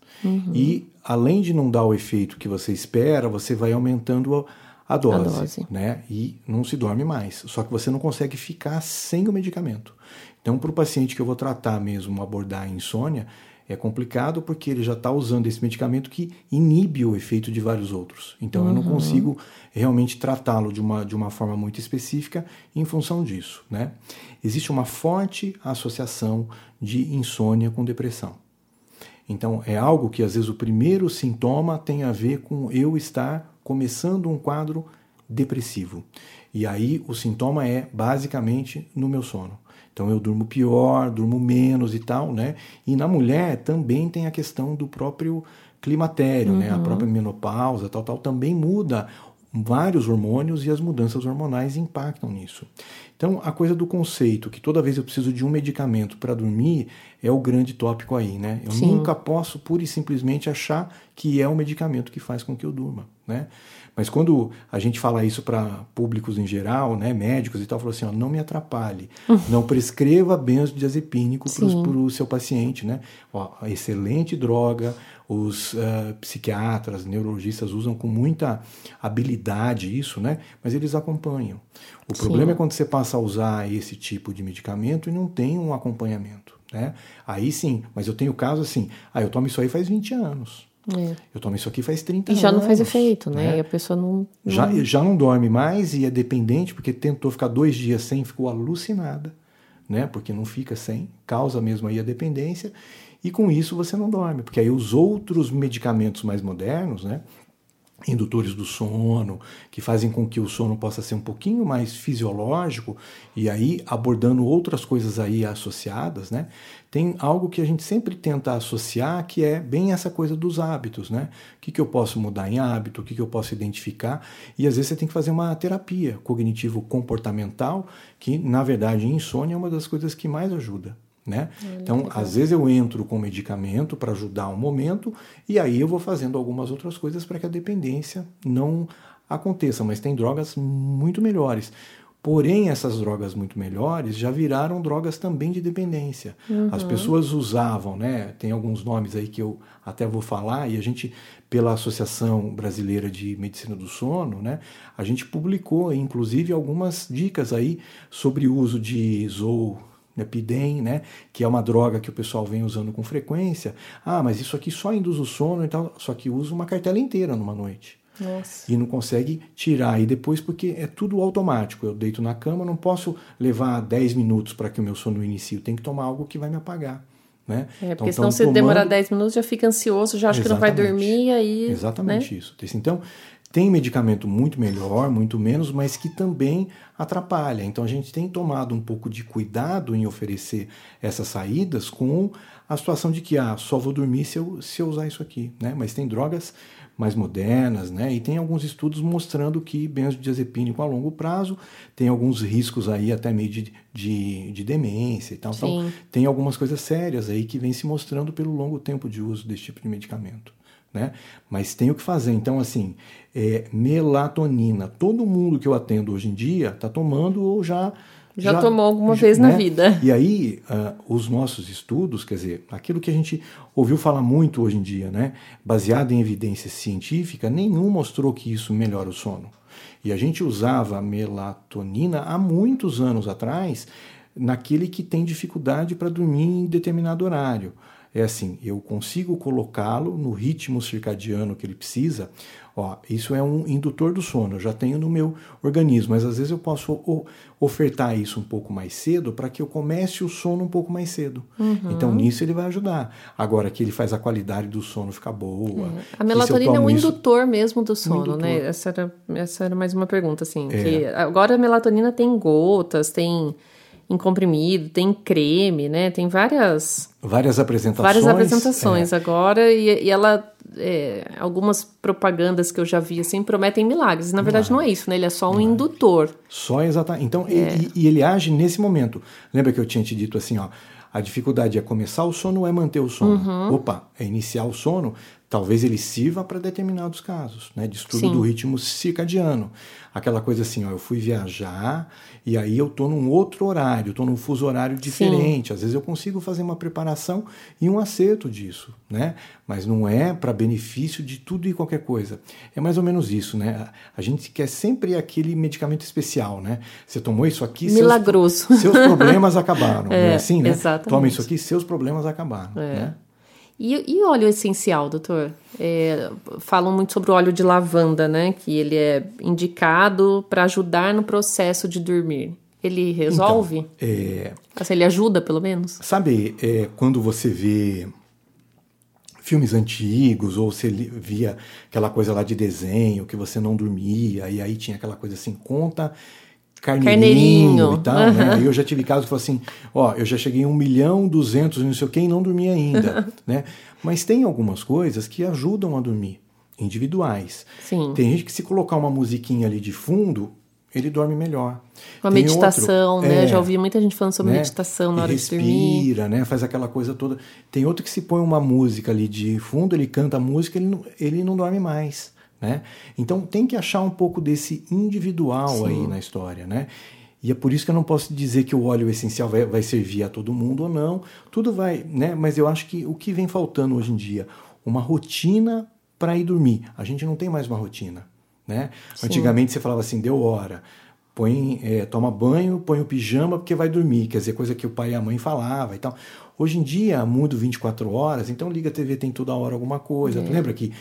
e, além de não dar o efeito que você espera, você vai aumentando a, a dose, a dose, né? E não se dorme mais. Só que você não consegue ficar sem o medicamento. Então, para o paciente que eu vou tratar mesmo, abordar a insônia, é complicado porque ele já está usando esse medicamento que inibe o efeito de vários outros. Então, uhum. eu não uhum. consigo realmente tratá-lo de uma, de uma forma muito específica em função disso, né? Existe uma forte associação de insônia com depressão. Então, é algo que às vezes o primeiro sintoma tem a ver com eu estar começando um quadro depressivo. E aí o sintoma é basicamente no meu sono. Então eu durmo pior, durmo menos e tal, né? E na mulher também tem a questão do próprio climatério, uhum. né? A uhum. própria menopausa, tal, tal, também muda vários hormônios e as mudanças hormonais impactam nisso. Então, a coisa do conceito que toda vez eu preciso de um medicamento para dormir é o grande tópico aí, né? Eu Sim. nunca posso pura e simplesmente achar que é o medicamento que faz com que eu durma, né? Mas quando a gente fala isso para públicos em geral, né, médicos e tal, falou assim, ó, não me atrapalhe, não prescreva benzodiazepínico para o seu paciente, né? Ó, excelente droga, os uh, psiquiatras, neurologistas usam com muita habilidade isso, né? Mas eles acompanham. O Sim. problema é quando você passa a usar esse tipo de medicamento e não tem um acompanhamento, né? Aí sim, mas eu tenho caso assim, ah, eu tomo isso aí faz 20 anos. É. Eu tomo isso aqui faz 30 anos. E já não faz efeito, né? né? E a pessoa não, não, Já, já não dorme mais e é dependente, porque tentou ficar dois dias sem, ficou alucinada, né? Porque não fica sem, causa mesmo aí a dependência. E com isso você não dorme, porque aí os outros medicamentos mais modernos, né? Indutores do sono, que fazem com que o sono possa ser um pouquinho mais fisiológico, e aí abordando outras coisas aí associadas, né? Tem algo que a gente sempre tenta associar, que é bem essa coisa dos hábitos, né? O que, que eu posso mudar em hábito, o que, que eu posso identificar, e às vezes você tem que fazer uma terapia cognitivo-comportamental, que na verdade insônia é uma das coisas que mais ajuda, né? É, então, às vezes eu entro com medicamento para ajudar um momento e aí eu vou fazendo algumas outras coisas para que a dependência não aconteça, mas tem drogas muito melhores. Porém, essas drogas muito melhores já viraram drogas também de dependência. Uhum. As pessoas usavam, né? Tem alguns nomes aí que eu até vou falar, e a gente, pela Associação Brasileira de Medicina do Sono, né? A gente publicou, inclusive, algumas dicas aí sobre o uso de Zou Epidem, né, que é uma droga que o pessoal vem usando com frequência. Ah, mas isso aqui só induz o sono e tal, só que usa uma cartela inteira numa noite. Nossa. E não consegue tirar. E depois, porque é tudo automático. Eu deito na cama, não posso levar 10 minutos para que o meu sono inicie. Eu tenho que tomar algo que vai me apagar. Né? É, porque então, senão se tomando... demorar 10 minutos já fica ansioso, já acha Exatamente. que não vai dormir e aí. Exatamente né? isso. Então, tem medicamento muito melhor, muito menos, mas que também atrapalha. Então a gente tem tomado um pouco de cuidado em oferecer essas saídas com a situação de que ah, só vou dormir se eu, se eu usar isso aqui. Né? Mas tem drogas mais modernas, né? E tem alguns estudos mostrando que benzodiazepínico a longo prazo tem alguns riscos aí até meio de, de, de demência e tal. Então, Sim. Então tem algumas coisas sérias aí que vem se mostrando pelo longo tempo de uso desse tipo de medicamento né? Mas tem o que fazer. Então, assim, é, melatonina. Todo mundo que eu atendo hoje em dia está tomando ou já. Já, já tomou alguma já, vez né? na vida. E aí, uh, os nossos estudos, quer dizer, aquilo que a gente ouviu falar muito hoje em dia, né? Baseado em evidência científica, nenhum mostrou que isso melhora o sono. E a gente usava melatonina há muitos anos atrás naquele que tem dificuldade para dormir em determinado horário é assim, eu consigo colocá-lo no ritmo circadiano que ele precisa. Ó, isso é um indutor do sono, eu já tenho no meu organismo, mas às vezes eu posso ofertar isso um pouco mais cedo para que eu comece o sono um pouco mais cedo. Uhum. Então nisso ele vai ajudar. Agora que ele faz a qualidade do sono ficar boa. É. A melatonina é um isso, indutor mesmo do sono, um né? Essa era, essa era mais uma pergunta, assim. É. agora a melatonina tem gotas, tem em comprimido, tem creme, né? Tem várias várias apresentações. Várias apresentações é. agora e, e ela é, algumas propagandas que eu já vi assim prometem milagres. Na verdade não, é isso, né? Ele é só um indutor. Só exatamente. Então é. e, e, ele age nesse momento. Lembra que eu tinha te dito assim, ó, a dificuldade é começar o sono ou é manter o sono? Uhum. Opa, é iniciar o sono talvez ele sirva para determinados casos, né? Distúrbio Sim. do ritmo circadiano. Aquela coisa assim, ó, eu fui viajar e aí eu tô num outro horário, tô num fuso horário diferente. Sim. Às vezes eu consigo fazer uma preparação e um acerto disso, né? Mas não é para benefício de tudo e qualquer coisa. É mais ou menos isso, né? A gente quer sempre aquele medicamento especial, né? Você tomou isso aqui, milagroso. Seus, seus problemas acabaram, é, é assim, né? Exatamente. Toma isso aqui, seus problemas acabaram, é. né? E, e óleo essencial, doutor? É, falam muito sobre o óleo de lavanda, né? Que ele é indicado para ajudar no processo de dormir. Ele resolve? Então, é... Ele ajuda, pelo menos? Sabe, é, quando você vê filmes antigos, ou você via aquela coisa lá de desenho, que você não dormia, e aí tinha aquela coisa assim, conta carneirinho, carneirinho. e tal, uhum. né? Aí eu já tive casos que falam assim, ó, eu já cheguei em um milhão, duzentos, não sei o que, e não dormi ainda, né? Mas tem algumas coisas que ajudam a dormir, individuais. Sim. Tem gente que se colocar uma musiquinha ali de fundo, ele dorme melhor. Uma Tem meditação, outro, né? É, já ouvi muita gente falando sobre né? meditação na hora respira, de dormir. Respira, né? Faz aquela coisa toda. Tem outro que se põe uma música ali de fundo, ele canta a música, ele não, ele não dorme mais. Né? Então tem que achar um pouco desse individual Sim. aí na história. Né? E é por isso que eu não posso dizer que o óleo essencial vai, vai servir a todo mundo ou não. Tudo vai, né? Mas eu acho que o que vem faltando hoje em dia, uma rotina para ir dormir. A gente não tem mais uma rotina, né? Antigamente você falava assim, deu hora, põe, é, toma banho, põe o pijama porque vai dormir, quer dizer, coisa que o pai e a mãe falava e tal. Hoje em dia, mundo 24 horas, então liga a TV, tem toda hora alguma coisa. É. Tu lembra que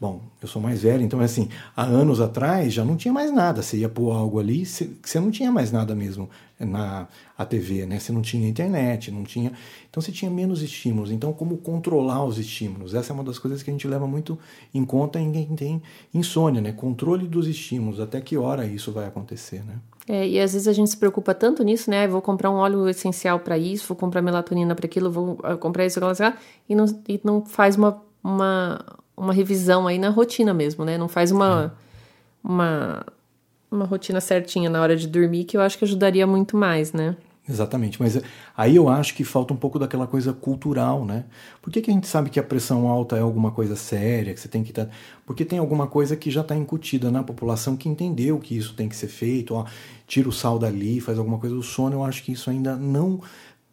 Bom, eu sou mais velho, então é assim, há anos atrás já não tinha mais nada. Você ia pôr algo ali, você, não tinha mais nada mesmo na a TV, né? Você não tinha internet, não tinha. Então você tinha menos estímulos. Então, como controlar os estímulos? Essa é uma das coisas que a gente leva muito em conta em quem tem insônia, né? Controle dos estímulos, até que hora isso vai acontecer, né? É, e às vezes a gente se preocupa tanto nisso, né? Vou comprar um óleo essencial para isso, vou comprar melatonina para aquilo, vou ah, comprar isso, aquilo, e não, e não faz uma, uma uma revisão aí na rotina mesmo, né? Não faz uma, é. uma, uma rotina certinha na hora de dormir, que eu acho que ajudaria muito mais, né? Exatamente, mas aí eu acho que falta um pouco daquela coisa cultural, né? Por que, que a gente sabe que a pressão alta é alguma coisa séria, que você tem que estar. Tá... Porque tem alguma coisa que já está incutida na população que entendeu que isso tem que ser feito, ó, tira o sal dali, faz alguma coisa do sono. Eu acho que isso ainda não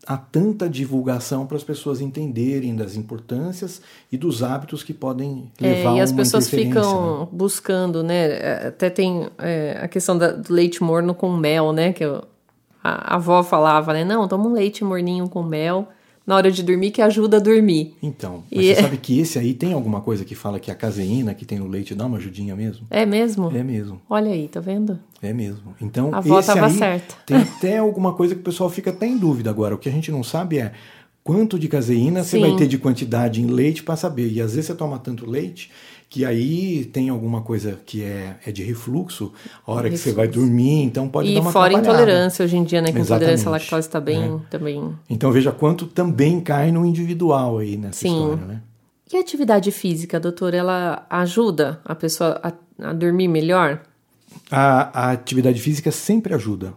há tanta divulgação para as pessoas entenderem das importâncias e dos hábitos que podem levar é, e as pessoas ficam né? buscando, né? É, até tem é, a questão da, do leite morno com mel, né? Que eu, a, a avó falava, né? Não, toma um leite morninho com mel na hora de dormir que ajuda a dormir. Então, mas e... você sabe que esse aí tem alguma coisa que fala que a caseína que tem no leite dá uma ajudinha mesmo? É mesmo? É mesmo. Olha aí, tá vendo? É mesmo. Então, a avó esse tava aí certa. tem até alguma coisa que o pessoal fica até em dúvida agora. O que a gente não sabe é quanto de caseína Sim. você vai ter de quantidade em leite para saber. E às vezes você toma tanto leite que aí tem alguma coisa que é, é de refluxo, a hora refluxo. que você vai dormir, então pode e dar uma fora intolerância hoje em dia, né? Que intolerância à lactose está bem é. também. Então veja quanto também cai no individual aí nessa Sim. história, né? E a atividade física, doutor, ela ajuda a pessoa a, a dormir melhor? A, a, atividade física sempre ajuda.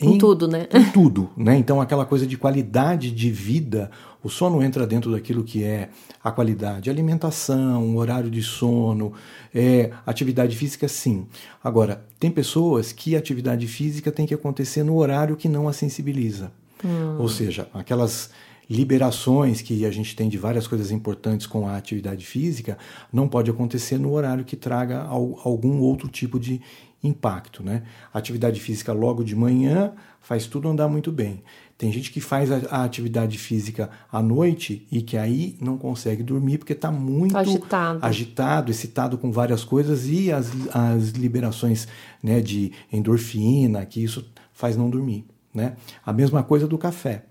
Em, em tudo, né? Em tudo, né? Então aquela coisa de qualidade de vida o sono entra dentro daquilo que é a qualidade, alimentação, horário de sono, é, atividade física, sim. Agora, tem pessoas que a atividade física tem que acontecer no horário que não a sensibiliza. Hum. Ou seja, aquelas liberações que a gente tem de várias coisas importantes com a atividade física não pode acontecer no horário que traga algum outro tipo de impacto. Né? Atividade física logo de manhã faz tudo andar muito bem. Tem gente que faz a, a, atividade física à noite e que aí não consegue dormir porque está muito agitado. agitado, excitado com várias coisas e as, as liberações né, de endorfina, que isso faz não dormir. Né? A mesma coisa do café.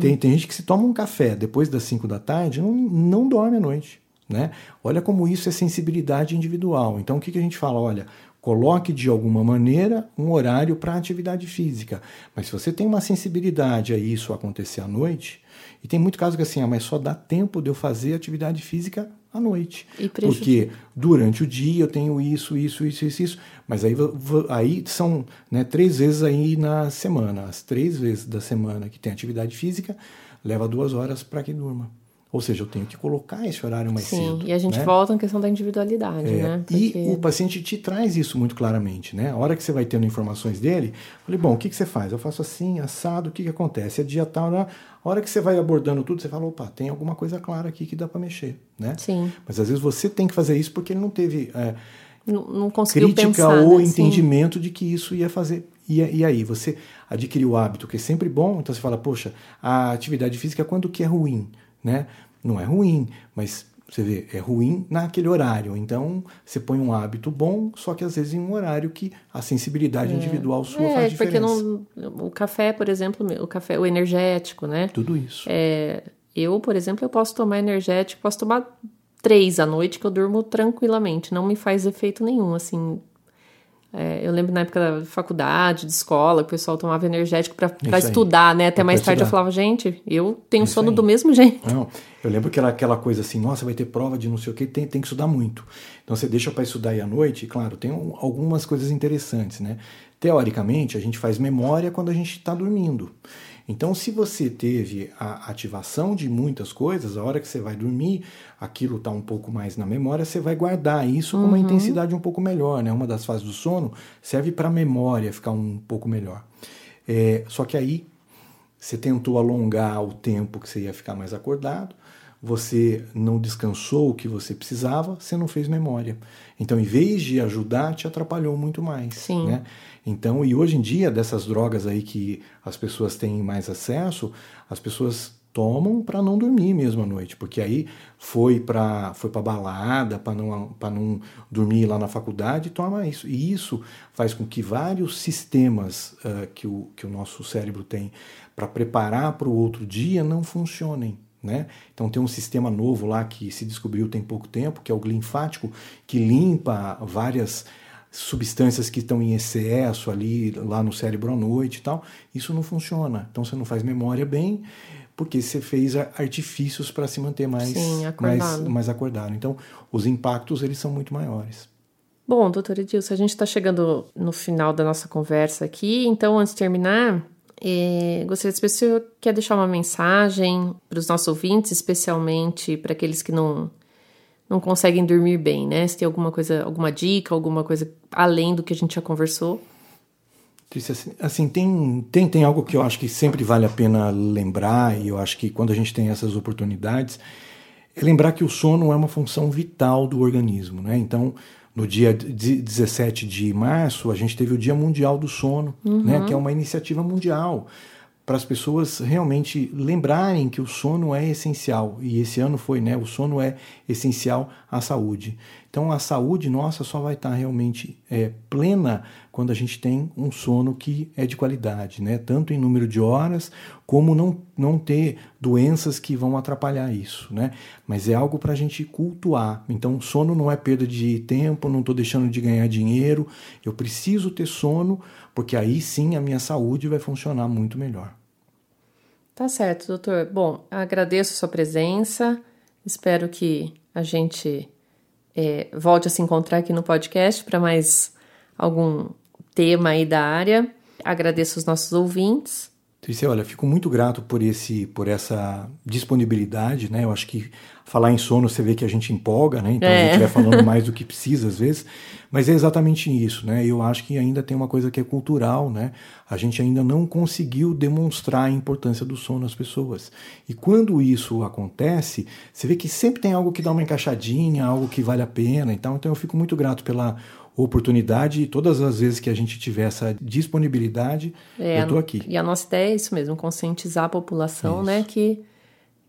Tem, tem gente que se toma um café depois das 5 da tarde não, não dorme à noite. Né? Olha como isso é sensibilidade individual. Então o que, que a gente fala? Olha, Coloque de alguma maneira um horário para atividade física. Mas se você tem uma sensibilidade a isso acontecer à noite, e tem muito caso que assim, ah, mas só dá tempo de eu fazer atividade física à noite. Porque durante o dia eu tenho isso, isso, isso, isso, isso. Mas aí, aí são né, três vezes aí na semana. As três vezes da semana que tem atividade física, leva duas horas para que durma. Ou seja, eu tenho que colocar esse horário mais Sim, cedo. e a gente né? volta na questão da individualidade, É, né? Porque... E o paciente te traz isso muito claramente, né? A hora que você vai tendo informações dele, eu falei, bom, o que, que você faz? Eu faço assim, assado, o que, que acontece? É dia tal, né? a hora que você vai abordando tudo, você fala, opa, tem alguma coisa clara aqui que dá para mexer, né? Sim. Mas às vezes você tem que fazer isso porque ele não teve é, Não, não conseguiu crítica pensar, ou né? Sim. entendimento de que isso ia fazer. E, e aí, você adquiriu o hábito, que é sempre bom, então você fala, poxa, a atividade física quando que é ruim, né? Não é ruim, mas você vê, é ruim naquele horário. Então, você põe um hábito bom, só que às vezes em um horário que a sensibilidade individual sua É, faz porque diferença. não, o café, por exemplo, o café, o energético, né? Tudo isso. É, eu, por exemplo, eu posso tomar energético, posso tomar três à noite que eu durmo tranquilamente, não me faz efeito nenhum, assim. É, eu lembro na época da faculdade, de escola, que o pessoal tomava energético para estudar, né? Até mais tarde eu estudar. falava, gente, eu tenho Isso sono aí. do mesmo jeito. Não, eu lembro que era aquela coisa assim, nossa, vai ter prova de não sei o que, tem, tem que estudar muito. Então você deixa para estudar aí à noite, e, claro, tem um- algumas coisas interessantes, né? Teoricamente, a gente faz memória quando a gente está dormindo. Então, se você teve a ativação de muitas coisas, a hora que você vai dormir, aquilo está um pouco mais na memória, você vai guardar isso com uma intensidade um pouco melhor, né? Uma das fases do sono serve para a memória ficar um pouco melhor. É, só que aí você tentou alongar o tempo que você ia ficar mais acordado, você não descansou o que você precisava, você não fez memória. Então, em vez de ajudar, te atrapalhou muito mais. Sim. Né? Então, e hoje em dia, dessas drogas aí que as pessoas têm mais acesso, as pessoas tomam para não dormir mesmo à noite, porque aí foi para foi para balada, para não para não dormir lá na faculdade, toma isso. E isso faz com que vários sistemas ah, que, o, que o nosso cérebro tem para preparar para o outro dia não funcionem. Né? Então tem um sistema novo lá que se descobriu tem pouco tempo, que é o linfático, que limpa várias substâncias que estão em excesso ali lá no cérebro à noite e tal. Isso não funciona. Então você não faz memória bem, porque você fez artifícios para se manter mais, Sim, mais, acordado. mais acordado. Então os impactos eles são muito maiores. Bom, doutora Edilson, a gente está chegando no final da nossa conversa aqui, então antes de terminar, eh, gostaria de saber se senhor quer deixar uma mensagem para os nossos ouvintes, especialmente para aqueles que não, não conseguem dormir bem, né? Se tem alguma coisa, alguma dica, alguma coisa além do que a gente já conversou. Assim, assim, tem, tem, tem algo que eu acho que sempre vale a pena lembrar, e eu acho que quando a gente tem essas oportunidades, é lembrar que o sono é uma função vital do organismo. Né? Então, no dia de- 17 de março, a gente teve o Dia Mundial do Sono, né? que é uma iniciativa mundial para as pessoas realmente lembrarem que o sono é essencial. E esse ano foi, né? O sono é essencial à saúde. Então a saúde nossa só vai estar realmente é, plena quando a gente tem um sono que é de qualidade, né? Tanto em número de horas, como não, não ter doenças que vão atrapalhar isso, né? Mas é algo para a gente cultuar. Então sono não é perda de tempo, não estou deixando de ganhar dinheiro. Eu preciso ter sono, porque aí sim a minha saúde vai funcionar muito melhor. Tá certo, doutor. Bom, agradeço a sua presença. Espero que a gente é, volte a se encontrar aqui no podcast para mais algum tema aí da área. Agradeço os nossos ouvintes. Trícia, olha, fico muito grato por esse, por essa disponibilidade, né? Eu acho que falar em sono você vê que a gente empolga, né? Então a É. gente vai falando mais do que precisa às vezes, mas é exatamente isso, né? Eu acho que ainda tem uma coisa que é cultural, né? A gente ainda não conseguiu demonstrar a importância do sono às pessoas. E quando isso acontece, você vê que sempre tem algo que dá uma encaixadinha, algo que vale a pena. Então, então eu fico muito grato pela oportunidade e todas as vezes que a gente tiver essa disponibilidade, É, eu estou aqui. E a nossa ideia é isso mesmo, conscientizar a população, Isso. né, que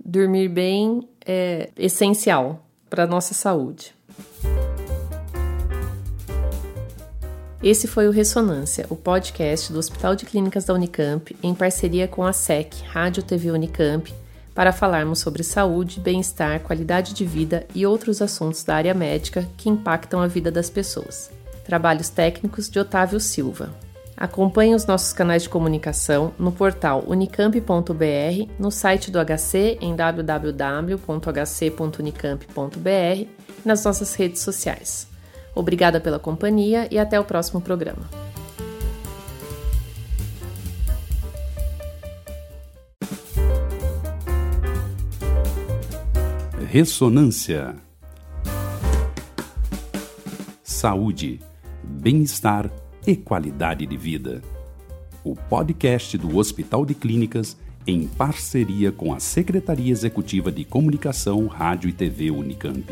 dormir bem é essencial para a nossa saúde. Esse foi o Ressonância, o podcast do Hospital de Clínicas da Unicamp, em parceria com a SEC, Rádio TV Unicamp, para falarmos sobre saúde, bem-estar, qualidade de vida e outros assuntos da área médica que impactam a vida das pessoas. Trabalhos técnicos de Otávio Silva. Acompanhe os nossos canais de comunicação no portal unicamp.br, no site do HC em www.hc.unicamp.br e nas nossas redes sociais. Obrigada pela companhia e até o próximo programa. Ressonância. Saúde, bem-estar e qualidade de vida. O podcast do Hospital de Clínicas em parceria com a Secretaria Executiva de Comunicação, Rádio e TV Unicamp.